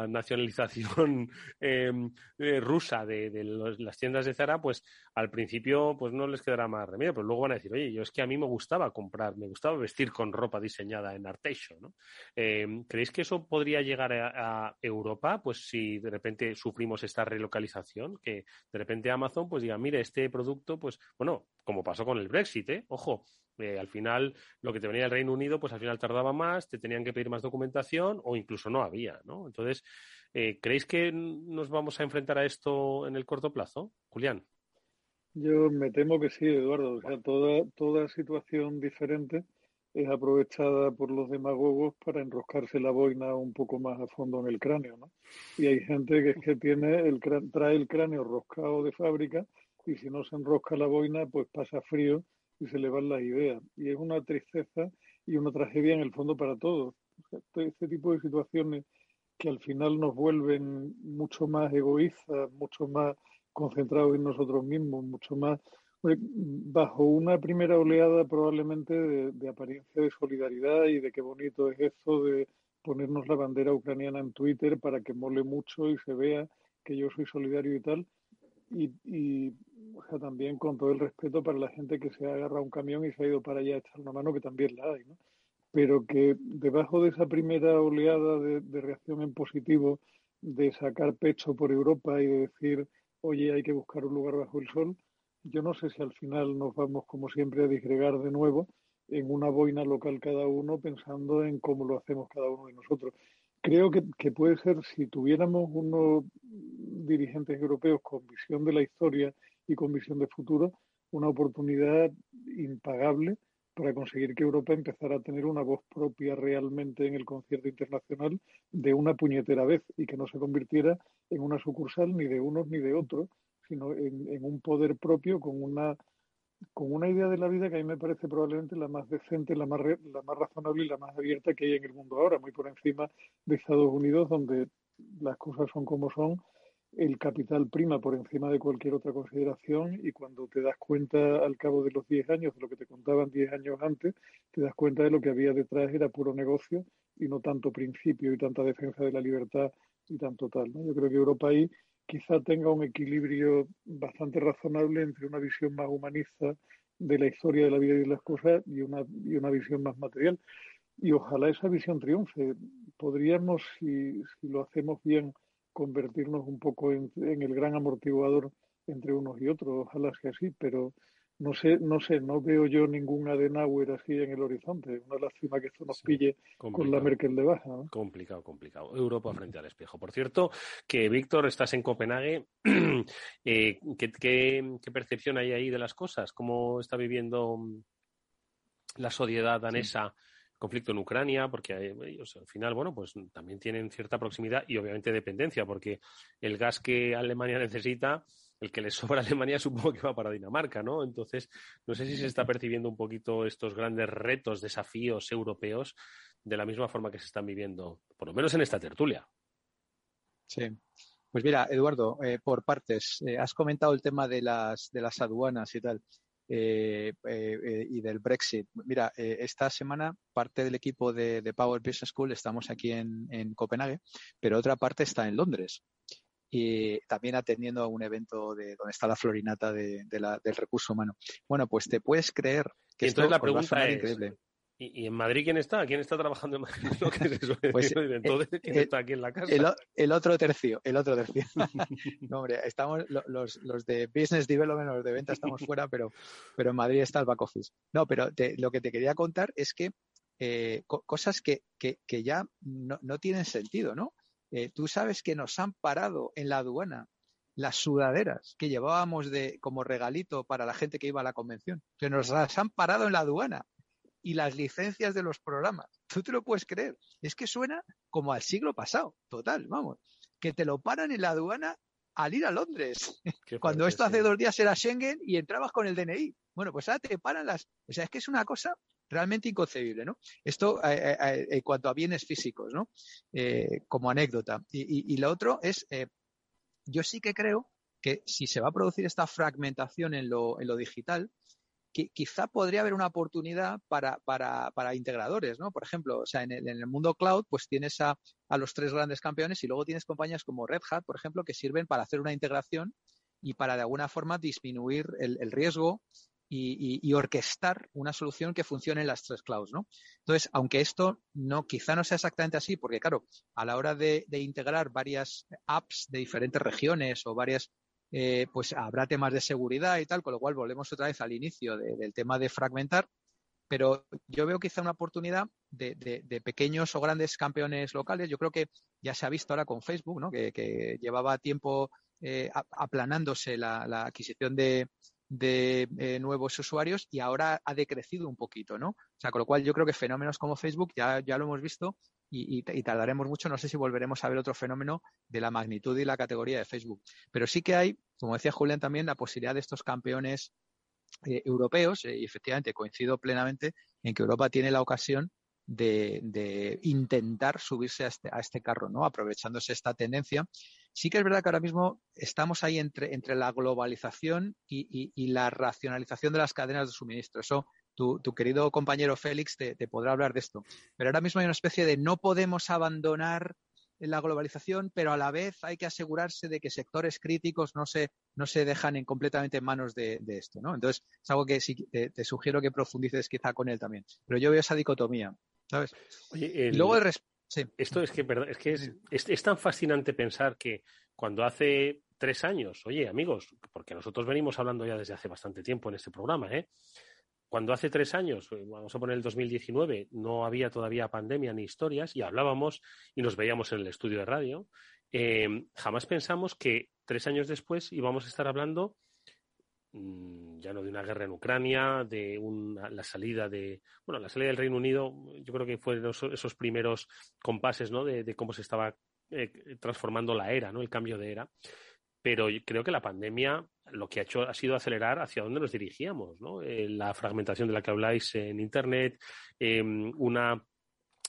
nacionalización em, eh, rusa de, las tiendas de Zara, pues al principio pues no les quedará más remedio, pero luego van a decir, oye, yo es que a mí me gustaba comprar, me gustaba vestir con ropa diseñada en Artesio, ¿no? Em, ¿Creéis que eso podría llegar a, Europa, pues si de repente sufrimos esta relocalización, que de repente Amazon pues diga, mire, este producto, pues bueno, como pasó con el Brexit, ¿eh? Ojo, eh, al final lo que te venía del Reino Unido, pues al final tardaba más, te tenían que pedir más documentación o incluso no había, ¿no? Entonces, eh, ¿creéis que nos vamos a enfrentar a esto en el corto plazo, Julián? Yo me temo que sí, Eduardo. O sea, toda, toda situación diferente es aprovechada por los demagogos para enroscarse la boina un poco más a fondo en el cráneo, ¿no? Y hay gente que que tiene el trae el cráneo roscado de fábrica y si no se enrosca la boina, pues pasa frío y se le van las ideas. Y es una tristeza y una tragedia en el fondo para todos. este tipo de situaciones que al final nos vuelven mucho más egoístas, mucho más concentrados en nosotros mismos, mucho más bajo una primera oleada probablemente de, apariencia de solidaridad y de qué bonito es eso de ponernos la bandera ucraniana en Twitter para que mole mucho y se vea que yo soy solidario y tal. Y, y o sea, también con todo el respeto para la gente que se ha agarrado un camión y se ha ido para allá a echar una mano, que también la hay, ¿no? Pero que debajo de esa primera oleada de, de reacción en positivo, de sacar pecho por Europa y de decir, oye, hay que buscar un lugar bajo el sol, yo no sé si al final nos vamos, como siempre, a disgregar de nuevo en una boina local cada uno, pensando en cómo lo hacemos cada uno de nosotros. Creo que, que puede ser, si tuviéramos unos dirigentes europeos con visión de la historia y con visión de futuro, una oportunidad impagable para conseguir que Europa empezara a tener una voz propia realmente en el concierto internacional de una puñetera vez y que no se convirtiera en una sucursal ni de unos ni de otros, sino en, un poder propio con una con una idea de la vida que a mí me parece probablemente la más decente, la más, la más razonable y la más abierta que hay en el mundo ahora, muy por encima de Estados Unidos, donde las cosas son como son, el capital prima por encima de cualquier otra consideración y cuando te das cuenta al cabo de los 10 años de lo que te contaban 10 años antes, te das cuenta de lo que había detrás era puro negocio y no tanto principio y tanta defensa de la libertad y tanto tal. ¿no? Yo creo que Europa ahí quizá tenga un equilibrio bastante razonable entre una visión más humanista de la historia de la vida y de las cosas y una, y una visión más material. Y ojalá esa visión triunfe. Podríamos, si, si lo hacemos bien, convertirnos un poco en, en, el gran amortiguador entre unos y otros. Ojalá sea así, pero no sé, no sé, no veo yo ningún Adenauer así en el horizonte. Una lástima que esto nos pille con la Merkel de baja. ¿no? Complicado, complicado. Europa frente al espejo. Por cierto, que Víctor, estás en Copenhague. eh, ¿qué, qué, qué, percepción hay ahí de las cosas? ¿Cómo está viviendo la sociedad danesa? Sí conflicto en Ucrania, porque ellos al final, bueno, pues también tienen cierta proximidad y obviamente dependencia, porque el gas que Alemania necesita, el que le sobra a Alemania supongo que va para Dinamarca, ¿no? Entonces, no sé si se está percibiendo un poquito estos grandes retos, desafíos europeos de la misma forma que se están viviendo, por lo menos en esta tertulia. Sí. Pues mira, Eduardo, eh, por partes, eh, has comentado el tema de las, de las aduanas y tal. Eh, y del Brexit. Mira, esta semana parte del equipo de, Power Business School estamos aquí en, Copenhague, pero otra parte está en Londres. Y también atendiendo a un evento de donde está la florinata de, de la, del recurso humano. Bueno, pues te puedes creer que y esto entonces la pregunta es, increíble. ¿Y, ¿Y, en Madrid quién está? ¿Quién está trabajando en Madrid? ¿Lo que se suele pues, decir? Entonces, ¿quién el, está aquí en la casa? El, el otro tercio, el otro tercio. no, hombre, estamos los, los, de Business Development, los de venta estamos fuera, pero, pero en Madrid está el back office. No, pero te, lo que te quería contar es que eh, co cosas que, que, que ya no, no, tienen sentido, ¿no? Eh, tú sabes que nos han parado en la aduana las sudaderas que llevábamos de como regalito para la gente que iba a la convención, que nos las han parado en la aduana y las licencias de los programas. Tú te lo puedes creer. Es que suena como al siglo pasado, total, vamos. Que te lo paran en la aduana al ir a Londres. Cuando esto hace dos días era Schengen y entrabas con el DNI. Bueno, pues ahora te paran las. O sea, es que es una cosa realmente inconcebible, ¿no? Esto eh, eh, en cuanto a bienes físicos, ¿no? Eh, como anécdota. Y, y, y, lo otro es, yo sí que creo que si se va a producir esta fragmentación en lo, en lo digital, que quizá podría haber una oportunidad para, para, para integradores, ¿no? Por ejemplo, o sea, en el, en el mundo cloud, pues tienes a, a, los tres grandes campeones y luego tienes compañías como Red Hat, por ejemplo, que sirven para hacer una integración y para de alguna forma disminuir el riesgo y, y, orquestar una solución que funcione en las tres clouds, ¿no? Entonces, aunque esto no, quizá no sea exactamente así, porque claro, a la hora de, de integrar varias apps de diferentes regiones o varias eh, pues habrá temas de seguridad y tal, con lo cual volvemos otra vez al inicio de, del tema de fragmentar, pero yo veo quizá una oportunidad de, pequeños o grandes campeones locales. Yo creo que ya se ha visto ahora con Facebook, ¿no? que, llevaba tiempo eh, aplanándose la, la adquisición de, de eh, nuevos usuarios y ahora ha decrecido un poquito, ¿no? O sea, con lo cual yo creo que fenómenos como Facebook ya, ya lo hemos visto y, y, tardaremos mucho. No sé si volveremos a ver otro fenómeno de la magnitud y la categoría de Facebook. Pero sí que hay, como decía Julián también, la posibilidad de estos campeones eh, europeos eh, y efectivamente coincido plenamente en que Europa tiene la ocasión de, de intentar subirse a este, a este carro, ¿no? Aprovechándose esta tendencia. Sí que es verdad que ahora mismo estamos ahí entre, entre la globalización y, y, y, la racionalización de las cadenas de suministro. Eso tu, tu querido compañero Félix te, te, podrá hablar de esto. Pero ahora mismo hay una especie de no podemos abandonar la globalización, pero a la vez hay que asegurarse de que sectores críticos no se, no se dejan en, completamente en manos de, de esto, ¿no? Entonces, es algo que sí te, te, sugiero que profundices quizá con él también. Pero yo veo esa dicotomía, ¿sabes? Oye, el... y luego el. Sí. Esto es que, perdón, es, que es, es, es tan fascinante pensar que cuando hace tres años, oye, amigos, porque nosotros venimos hablando ya desde hace bastante tiempo en este programa, ¿eh? Cuando hace tres años, vamos a poner el 2019, no había todavía pandemia ni historias y hablábamos y nos veíamos en el estudio de radio, eh, jamás pensamos que tres años después íbamos a estar hablando ya no de una guerra en Ucrania, de una, la salida de, bueno, la salida del Reino Unido, yo creo que fueron esos, esos primeros compases, ¿no? De, de, cómo se estaba eh, transformando la era, ¿no? El cambio de era. pero creo que la pandemia lo que ha hecho ha sido acelerar hacia dónde nos dirigíamos, ¿no? Eh, la fragmentación de la que habláis en Internet, em, una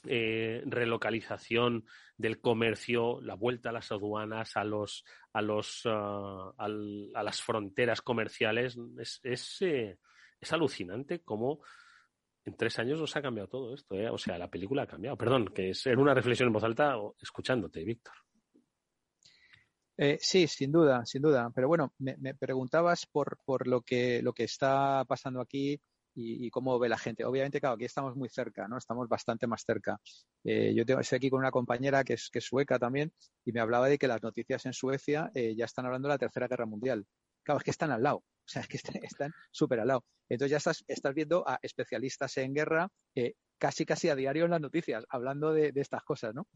eh, relocalización del comercio, la vuelta a las aduanas, a los a los ah, a las fronteras comerciales, es, eh, es alucinante cómo en tres años nos ha cambiado todo esto, ¿eh? o sea, la película ha cambiado. Perdón, que es una reflexión en voz alta escuchándote, Víctor. Sí, sin duda, sin duda. Pero bueno, me, preguntabas por, por lo, que, lo que está pasando aquí y, cómo ve la gente. Obviamente, claro, aquí estamos muy cerca, ¿no? Estamos bastante más cerca. Eh, yo tengo, estoy aquí con una compañera que es, que es sueca también y me hablaba de que las noticias en Suecia eh, ya están hablando de la Tercera Guerra Mundial. Claro, es que están al lado. O sea, es que están súper al lado. Entonces ya estás, estás viendo a especialistas en guerra casi casi a diario en las noticias, hablando de, de, estas cosas, ¿no?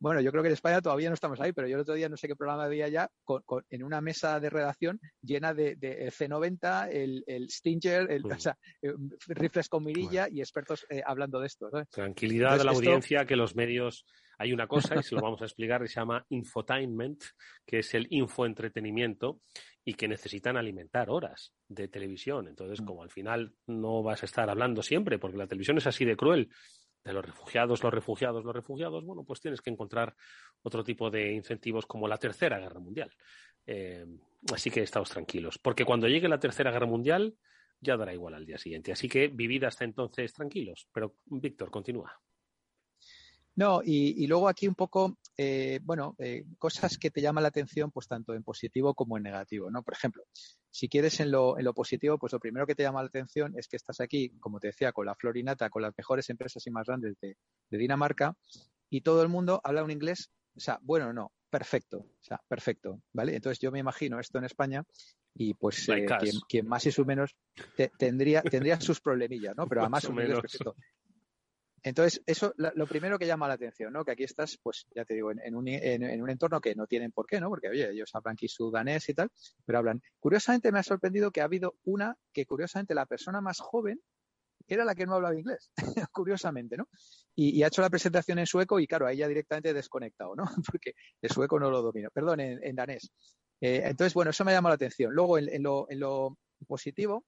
Bueno, yo creo que en España todavía no estamos ahí, pero yo el otro día no sé qué programa había ya con, en una mesa de redacción llena de, de C90, el, el Stinger, el, o sea, eh, rifles con mirilla y expertos eh, hablando de esto. Tranquilidad de la audiencia, que los medios hay una cosa, y se lo vamos a explicar, que se llama infotainment, que es el infoentretenimiento y que necesitan alimentar horas de televisión. Entonces, como al final no vas a estar hablando siempre, porque la televisión es así de cruel, de los refugiados, los refugiados, los refugiados, bueno, pues tienes que encontrar otro tipo de incentivos como la Tercera Guerra Mundial. Eh, así que estamos tranquilos, porque cuando llegue la Tercera Guerra Mundial ya dará igual al día siguiente. Así que vivid hasta entonces tranquilos. Pero, Víctor, continúa. No, y, luego aquí un poco, eh, bueno, eh, cosas que te llaman la atención, pues tanto en positivo como en negativo, ¿no? Por ejemplo, si quieres en lo, en lo positivo, pues lo primero que te llama la atención es que estás aquí, como te decía, con la Florinata, con las mejores empresas y más grandes de, Dinamarca, y todo el mundo habla un inglés, o sea, bueno, no, perfecto, o sea, perfecto, ¿vale? Entonces yo me imagino esto en España y pues eh, quien, más y su menos tendría, tendría sus problemillas, ¿no? Pero además un inglés perfecto. Entonces, eso lo primero que llama la atención, ¿no? Que aquí estás, pues ya te digo, en, un, en, un, entorno que no tienen por qué, ¿no? Porque, oye, ellos hablan aquí su danés y tal, pero hablan. Curiosamente me ha sorprendido que ha habido una que, curiosamente, la persona más joven era la que no hablaba inglés, curiosamente, ¿no? Y, ha hecho la presentación en sueco y, claro, ahí ya directamente desconectado, ¿no? Porque el sueco no lo domino, perdón, en, danés. Eh, entonces, bueno, eso me ha llamado la atención. Luego, en, lo, en lo positivo,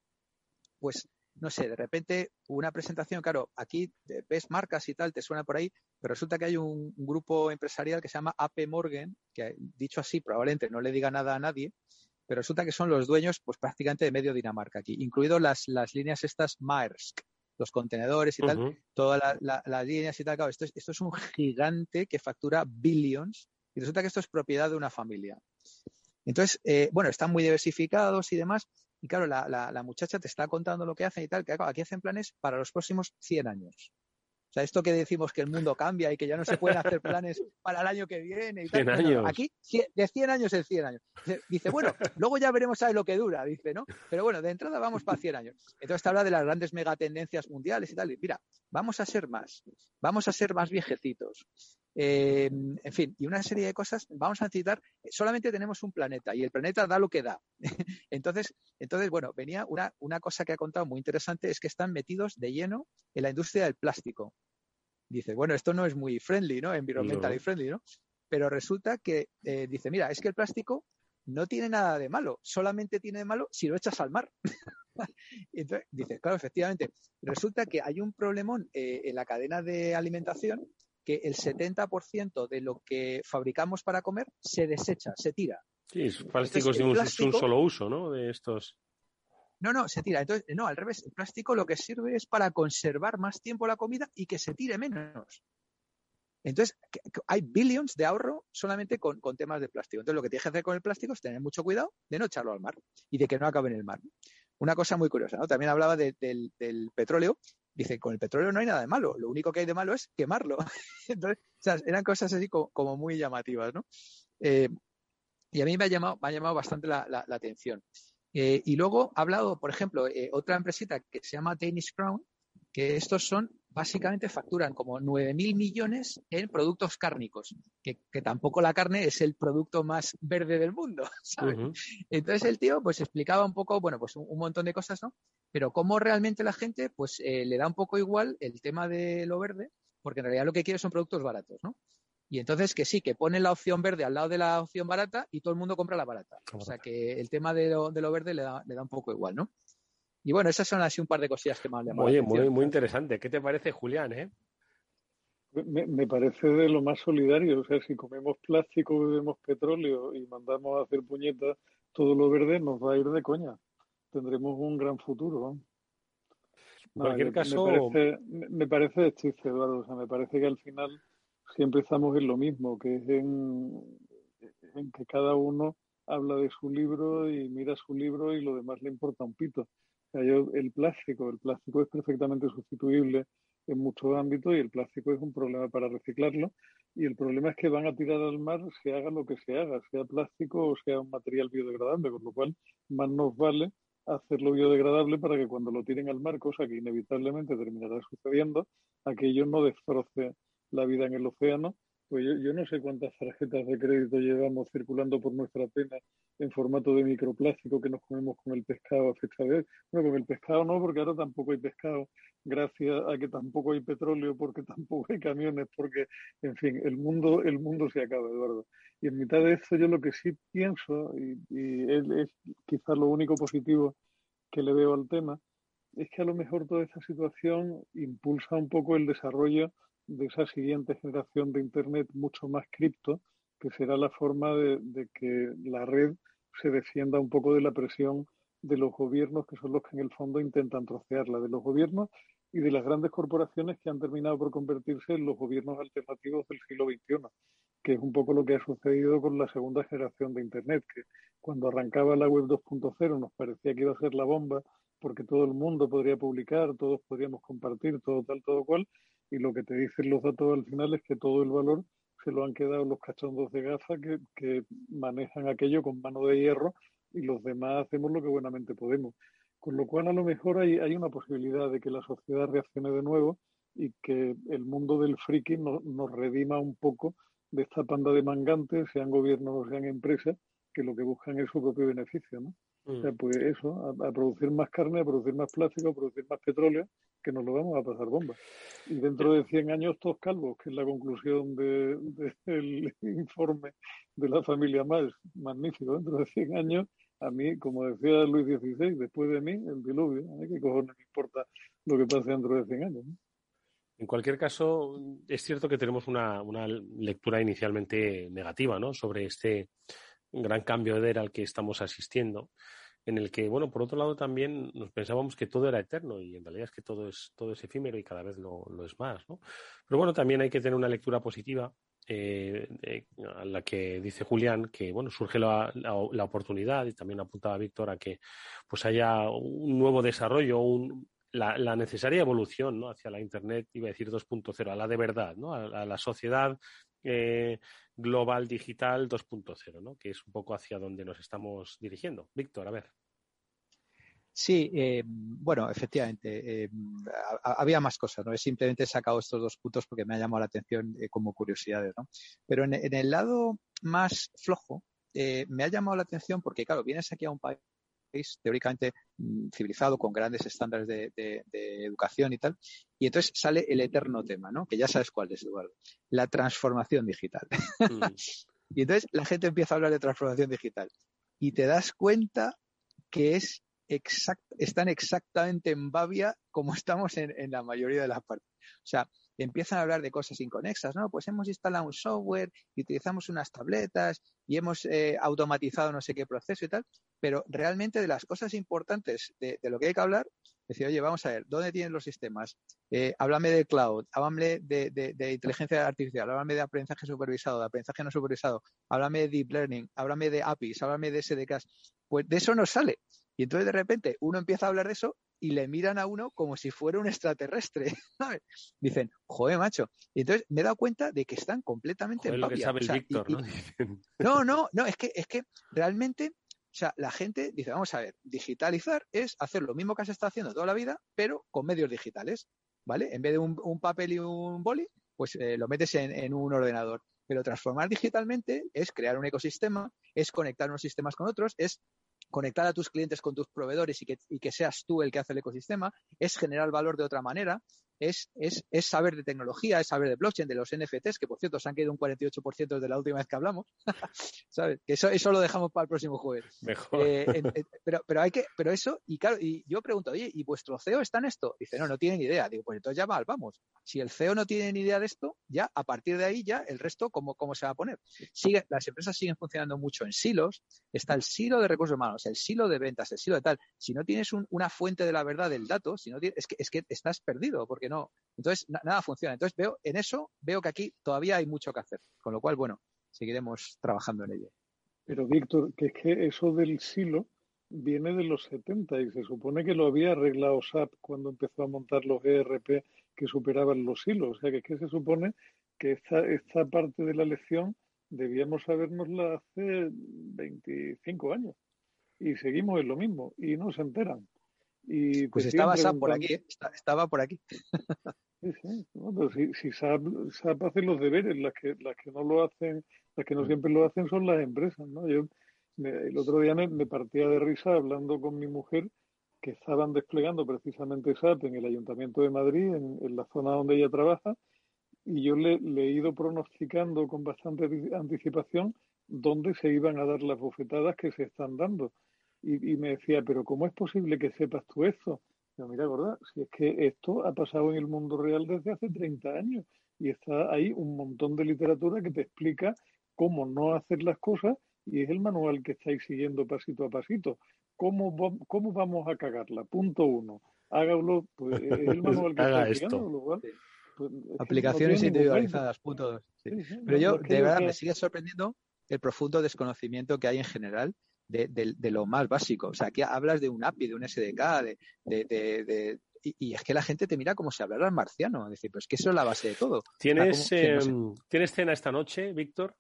pues no sé, de repente una presentación, claro, aquí ves marcas y tal, te suena por ahí, pero resulta que hay un, grupo empresarial que se llama AP Morgan, que dicho así probablemente no le diga nada a nadie, pero resulta que son los dueños pues prácticamente de medio Dinamarca aquí, incluido las, las líneas estas Maersk, los contenedores y tal, todas las líneas y tal, claro, esto es, esto es un gigante que factura billions y resulta que esto es propiedad de una familia. Entonces, eh, bueno, están muy diversificados y demás, y claro, la, la, muchacha te está contando lo que hacen y tal, que aquí hacen planes para los próximos 100 años. O sea, esto que decimos que el mundo cambia y que ya no se pueden hacer planes para el año que viene y tal. 100 años. aquí, de 100 años en 100 años. Dice, bueno, luego ya veremos a lo que dura, dice, ¿no? Pero bueno, de entrada vamos para 100 años. Entonces te habla de las grandes megatendencias mundiales y tal. Y mira, vamos a ser más, vamos a ser más viejecitos. Eh, en fin, y una serie de cosas. Vamos a necesitar, solamente tenemos un planeta y el planeta da lo que da. entonces, entonces, bueno, venía una, una cosa que ha contado muy interesante, es que están metidos de lleno en la industria del plástico. Dice, bueno, esto no es muy friendly, ¿no? Environmentally friendly, ¿no? Pero resulta que eh, dice, mira, es que el plástico no tiene nada de malo, solamente tiene de malo si lo echas al mar. entonces, dice, claro, efectivamente, resulta que hay un problemón eh, en la cadena de alimentación que el 70% de lo que fabricamos para comer se desecha, se tira. Sí, es plásticos de un, solo uso, ¿no? De estos. No, no, se tira. Entonces, no, al revés. El plástico lo que sirve es para conservar más tiempo la comida y que se tire menos. Entonces, hay billions de ahorro solamente con, temas de plástico. Entonces, lo que tienes que hacer con el plástico es tener mucho cuidado de no echarlo al mar y de que no acabe en el mar. Una cosa muy curiosa, ¿no? También hablaba del, del, petróleo Dice, con el petróleo no hay nada de malo, lo único que hay de malo es quemarlo. Entonces, o sea, eran cosas así como, muy llamativas, ¿no? Eh, y a mí me ha llamado, me ha llamado bastante la, atención. Eh, y luego ha hablado, por ejemplo, eh, otra empresita que se llama Danish Crown, que estos son, básicamente facturan como 9.000 millones en productos cárnicos, que, tampoco la carne es el producto más verde del mundo, ¿sabes? Entonces el tío pues explicaba un poco, bueno, pues un, montón de cosas, ¿no? Pero cómo realmente la gente pues eh, le da un poco igual el tema de lo verde, porque en realidad lo que quiere son productos baratos, ¿no? Y entonces que sí, que ponen la opción verde al lado de la opción barata y todo el mundo compra la barata. O sea que el tema de lo, de lo verde le da, le da un poco igual, ¿no? Y bueno, esas son así un par de cosillas que me han llamado. Oye, muy, muy interesante. ¿Qué te parece, Julián? Eh? Me, me, parece de lo más solidario. O sea, si comemos plástico, bebemos petróleo y mandamos a hacer puñetas todo lo verde, nos va a ir de coña. Tendremos un gran futuro. En cualquier caso. Me parece, me parece chiste, Eduardo. O sea, me parece que al final siempre estamos en lo mismo, que es en, en que cada uno habla de su libro y mira su libro y lo demás le importa un pito. O sea, yo, el plástico, el plástico es perfectamente sustituible en muchos ámbitos y el plástico es un problema para reciclarlo y el problema es que van a tirar al mar se haga lo que se haga, sea plástico o sea un material biodegradable, con lo cual más nos vale hacerlo biodegradable para que cuando lo tiren al mar, cosa que inevitablemente terminará sucediendo, aquello no destroce la vida en el océano pues yo, yo, no sé cuántas tarjetas de crédito llevamos circulando por nuestra pena en formato de microplástico que nos comemos con el pescado a fecha de. Bueno, con el pescado no, porque ahora tampoco hay pescado, gracias a que tampoco hay petróleo, porque tampoco hay camiones, porque, en fin, el mundo, el mundo se acaba, Eduardo. Y en mitad de esto yo lo que sí pienso, y, y es, quizás lo único positivo que le veo al tema, es que a lo mejor toda esta situación impulsa un poco el desarrollo de esa siguiente generación de Internet mucho más cripto, que será la forma de, que la red se defienda un poco de la presión de los gobiernos, que son los que en el fondo intentan trocearla, de los gobiernos y de las grandes corporaciones que han terminado por convertirse en los gobiernos alternativos del siglo XXI, que es un poco lo que ha sucedido con la segunda generación de Internet, que cuando arrancaba la web 2.0 nos parecía que iba a ser la bomba, porque todo el mundo podría publicar, todos podríamos compartir, todo tal, todo cual, y lo que te dicen los datos al final es que todo el valor se lo han quedado los cachondos de gaza que, que manejan aquello con mano de hierro y los demás hacemos lo que buenamente podemos. Con lo cual a lo mejor hay, hay una posibilidad de que la sociedad reaccione de nuevo y que el mundo del friki no, nos redima un poco de esta panda de mangantes, sean gobiernos o sean empresas, que lo que buscan es su propio beneficio, ¿no? Mm. O sea, pues eso, a, a, producir más carne, a producir más plástico, a producir más petróleo, que nos lo vamos a pasar bomba. Y dentro de 100 años todos calvos, que es la conclusión del de, de informe de la familia más magnífico. Dentro de 100 años, a mí, como decía Luis XVI, después de mí, el diluvio. Mí qué cojones me importa lo que pase dentro de 100 años. ¿no? En cualquier caso, es cierto que tenemos una, una lectura inicialmente negativa ¿no? sobre este gran cambio de era al que estamos asistiendo en el que, bueno, por otro lado también nos pensábamos que todo era eterno y en realidad es que todo es, todo es efímero y cada vez lo, es más, ¿no? Pero bueno, también hay que tener una lectura positiva eh, eh, a la que dice Julián que, bueno, surge la, la, la, oportunidad y también apuntaba Víctor a que pues haya un nuevo desarrollo, un, la, necesaria evolución ¿no? hacia la Internet, iba a decir 2.0, a la de verdad, ¿no? a, a la sociedad eh, global digital 2.0, ¿no? que es un poco hacia donde nos estamos dirigiendo. Víctor, a ver. Sí, eh, bueno, efectivamente, eh, había más cosas, ¿no? Simplemente he sacado estos dos puntos porque me ha llamado la atención eh, como curiosidades, ¿no? Pero en, en, el lado más flojo, eh, me ha llamado la atención porque, claro, vienes aquí a un país teóricamente mm, civilizado, con grandes estándares de, de, de, educación y tal. Y entonces sale el eterno tema, ¿no? Que ya sabes cuál es, Eduardo. La transformación digital. Mm. y entonces la gente empieza a hablar de transformación digital. Y te das cuenta que es exact, están exactamente en Babia como estamos en, en la mayoría de las partes. O sea, empiezan a hablar de cosas inconexas, ¿no? Pues hemos instalado un software y utilizamos unas tabletas y hemos eh, automatizado no sé qué proceso y tal, pero realmente de las cosas importantes de, lo que hay que hablar, decir, oye, vamos a ver, ¿dónde tienen los sistemas? Eh, háblame de cloud, háblame de, de, de, inteligencia artificial, háblame de aprendizaje supervisado, de aprendizaje no supervisado, háblame de deep learning, háblame de APIs, háblame de SDKs. Pues de eso no sale. Y entonces de repente uno empieza a hablar de eso y le miran a uno como si fuera un extraterrestre. ¿sabes? Dicen, joder, macho. Y entonces me he dado cuenta de que están completamente joder, en lo que sabe o sea, el Víctor, y, ¿no? no, no, no, es que, es que realmente, o sea, la gente dice, vamos a ver, digitalizar es hacer lo mismo que has estado haciendo toda la vida, pero con medios digitales, ¿vale? En vez de un, un papel y un boli, pues eh, lo metes en, en un ordenador. Pero transformar digitalmente es crear un ecosistema, es conectar unos sistemas con otros, es conectar a tus clientes con tus proveedores y que, y que, seas tú el que hace el ecosistema, es generar valor de otra manera. Es, es, es saber de tecnología, es saber de blockchain, de los NFTs, que por cierto se han quedado un 48% desde la última vez que hablamos. ¿Sabes? Que eso, eso lo dejamos para el próximo jueves. Mejor. Eh, pero, pero hay que, pero eso, y claro, y yo pregunto, oye, ¿y vuestro CEO está en esto? Dice, no, no tiene ni idea. Digo, pues entonces ya mal, vamos. Si el CEO no tiene ni idea de esto, ya a partir de ahí ya el resto, ¿cómo, cómo se va a poner? Sigue, las empresas siguen funcionando mucho en silos. Está el silo de recursos humanos, el silo de ventas, el silo de tal. Si no tienes un- una fuente de la verdad del dato, si no tienes, es que, es que estás perdido, porque no. Entonces, na- nada funciona. Entonces, veo, en eso, veo que aquí todavía hay mucho que hacer. Con lo cual, bueno, seguiremos trabajando en ello. Pero Víctor, que es que eso del silo viene de los 70 y se supone que lo había arreglado SAP cuando empezó a montar los ERP que superaban los silos. O sea, que es que se supone que esta, esta parte de la lección debíamos sabernosla hace 25 años y seguimos en lo mismo y no se enteran. Y Pues estaba SAP por aquí, ¿eh? Está- estaba por aquí. Sí, sí. No, pero si, si SAP, SAP hace los deberes, las que, las que no lo hacen, las que no siempre lo hacen son las empresas, ¿no? Yo me- el otro día me, me partía de risa hablando con mi mujer que estaban desplegando precisamente SAP en el Ayuntamiento de Madrid, en, en la zona donde ella trabaja, y yo le, le he ido pronosticando con bastante anticipación dónde se iban a dar las bofetadas que se están dando. Y, y me decía, pero ¿cómo es posible que sepas tú esto? Yo, mira, gorda, si es que esto ha pasado en el mundo real desde hace 30 años y está ahí un montón de literatura que te explica cómo no hacer las cosas y es el manual que estáis siguiendo pasito a pasito. ¿Cómo, va- cómo vamos a cagarla? Punto uno. Hágalo, pues es el manual que Haga estáis esto. siguiendo, lo cual, pues, es no Aplicaciones ningún individualizadas, punto dos. sí. Sí, sí, Pero no- yo, no de verdad, me sigue sorprendiendo el profundo desconocimiento que hay en general de, de- de lo más básico. O sea, aquí hablas de un API, de un SDK, de, de- y, y es que la gente te mira como si hablaras marciano. Es decir, pues que eso es la base de todo. ¿Tienes, O sea, ¿cómo- que no sé. em, ¿Tienes cena esta noche, Víctor?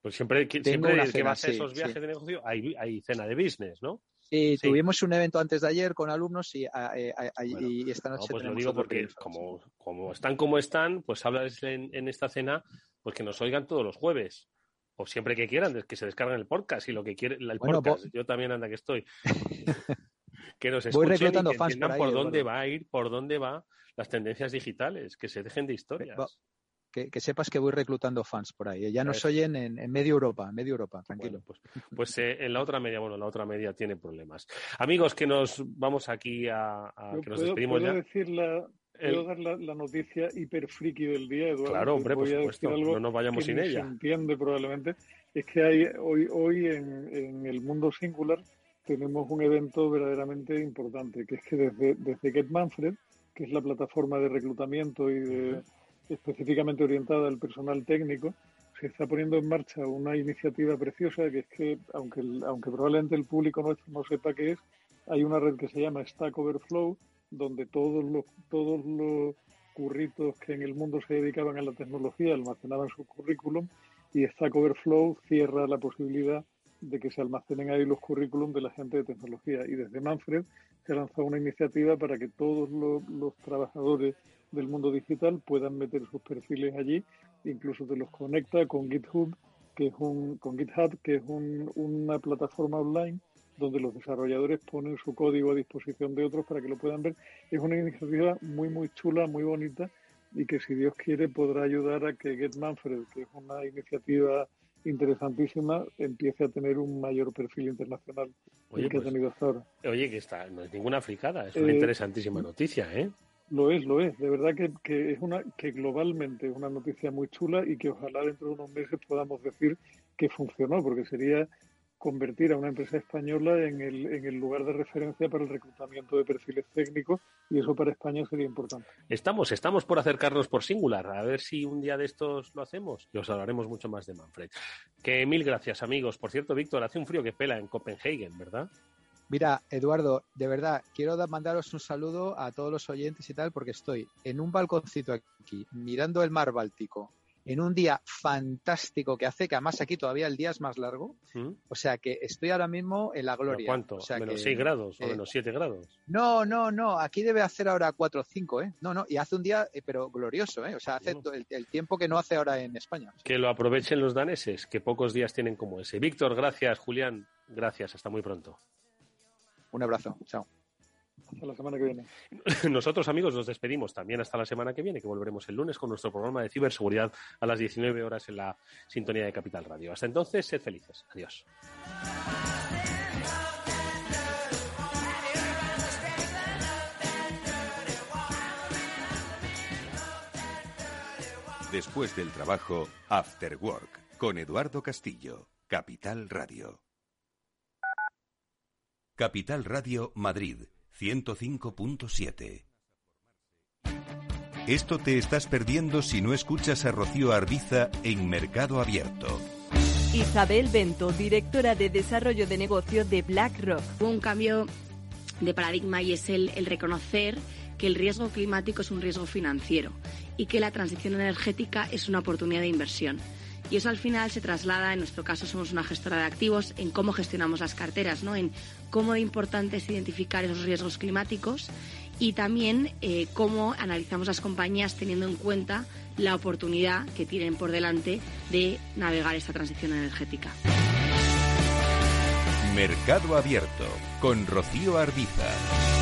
Pues siempre, siempre el que va a hacer sí, esos viajes sí. de negocio, hay, hay cena de business, ¿no? Sí, Sí. tuvimos un evento antes de ayer con alumnos y, a- eh, a- y esta No, noche pues lo digo porque como, como están como están, pues hablas en, en esta cena, pues que nos oigan todos los jueves. O siempre que quieran, que se descarguen el podcast y lo que quieren, el Bueno, podcast. Yo también anda que estoy. que nos Voy escuchen y reclutando que fans entiendan por por, ahí, dónde va a ir, por dónde va las tendencias digitales, que se dejen de historias. Va- Que, que sepas que voy reclutando fans por ahí. Ya nos oyen en, en medio Europa, en medio Europa, tranquilo. Bueno, pues, pues eh, en la otra media, bueno, la otra media tiene problemas. Amigos, que nos vamos aquí a, que nos puedo, despedimos puedo ya. decir la, Puedo dar la, la noticia hiper friki del día, Eduardo. Claro, hombre, por supuesto, no nos vayamos que sin ella. Se entiende probablemente. Es que hay hoy, hoy en, en el mundo singular tenemos un evento verdaderamente importante, que es que desde, desde Get Manfred, que es la plataforma de reclutamiento y de, específicamente orientada al personal técnico, se está poniendo en marcha una iniciativa preciosa que es que, aunque, el- aunque probablemente el público nuestro no sepa qué es, hay una red que se llama Stack Overflow, donde todos los, todos los curritos que en el mundo se dedicaban a la tecnología almacenaban su currículum y Stack Overflow cierra la posibilidad de que se almacenen ahí los currículum de la gente de tecnología. Y desde Manfred se ha lanzado una iniciativa para que todos los, los trabajadores del mundo digital puedan meter sus perfiles allí, incluso te los conecta con GitHub, que es un, con GitHub, que es un- una plataforma online donde los desarrolladores ponen su código a disposición de otros para que lo puedan ver. Es una iniciativa muy, muy chula, muy bonita y que si Dios quiere podrá ayudar a que Get Manfred, que es una iniciativa interesantísima, empiece a tener un mayor perfil internacional Oye, que pues, ha tenido hasta ahora. Oye, que está, no es ninguna fricada, es una Eh, interesantísima noticia, ¿eh? Lo es, lo es. De verdad que, que es una que globalmente es una noticia muy chula y que ojalá dentro de unos meses podamos decir que funcionó, porque sería convertir a una empresa española en el, en el lugar de referencia para el reclutamiento de perfiles técnicos y eso para España sería importante. Estamos, estamos por acercarnos por Singular, a ver si un día de estos lo hacemos y os hablaremos mucho más de Manfred. Que mil gracias, amigos. Por cierto, Víctor, hace un frío que pela en Copenhagen, ¿verdad? Mira, Eduardo, de verdad, quiero da- mandaros un saludo a todos los oyentes y tal, porque estoy en un balconcito aquí, mirando el mar Báltico, en un día fantástico que hace, que además aquí todavía el día es más largo. ¿Mm? O sea que estoy ahora mismo en la ¿Pero gloria. ¿Cuánto? O sea ¿Menos que, 6 grados o eh, menos 7 grados? No, no, no. Aquí debe hacer ahora 4 o 5, ¿eh? No, no. Y hace un día, eh, pero glorioso, ¿eh? O sea, hace el tiempo que no hace ahora en España. Que lo aprovechen los daneses, que pocos días tienen como ese. Víctor, gracias. Julián, gracias. Hasta muy pronto. Un abrazo. Chao. Hasta la semana que viene. Nosotros, amigos, nos despedimos también hasta la semana que viene, que volveremos el lunes con nuestro programa de ciberseguridad a las 19 horas en la sintonía de Capital Radio. Hasta entonces, sed felices. Adiós. Después del trabajo, After Work, con Eduardo Castillo, Capital Radio. Capital Radio Madrid, 105.7. Esto te estás perdiendo si no escuchas a Rocío Arbiza en Mercado Abierto. Isabel Bento, directora de Desarrollo de Negocio de BlackRock. Hubo un cambio de paradigma y es el, el reconocer que el riesgo climático es un riesgo financiero y que la transición energética es una oportunidad de inversión. Y eso al final se traslada, en nuestro caso somos una gestora de activos, en cómo gestionamos las carteras, ¿no? en cómo de importante es identificar esos riesgos climáticos y también eh, cómo analizamos las compañías teniendo en cuenta la oportunidad que tienen por delante de navegar esta transición energética. Mercado Abierto con Rocío Arbiza.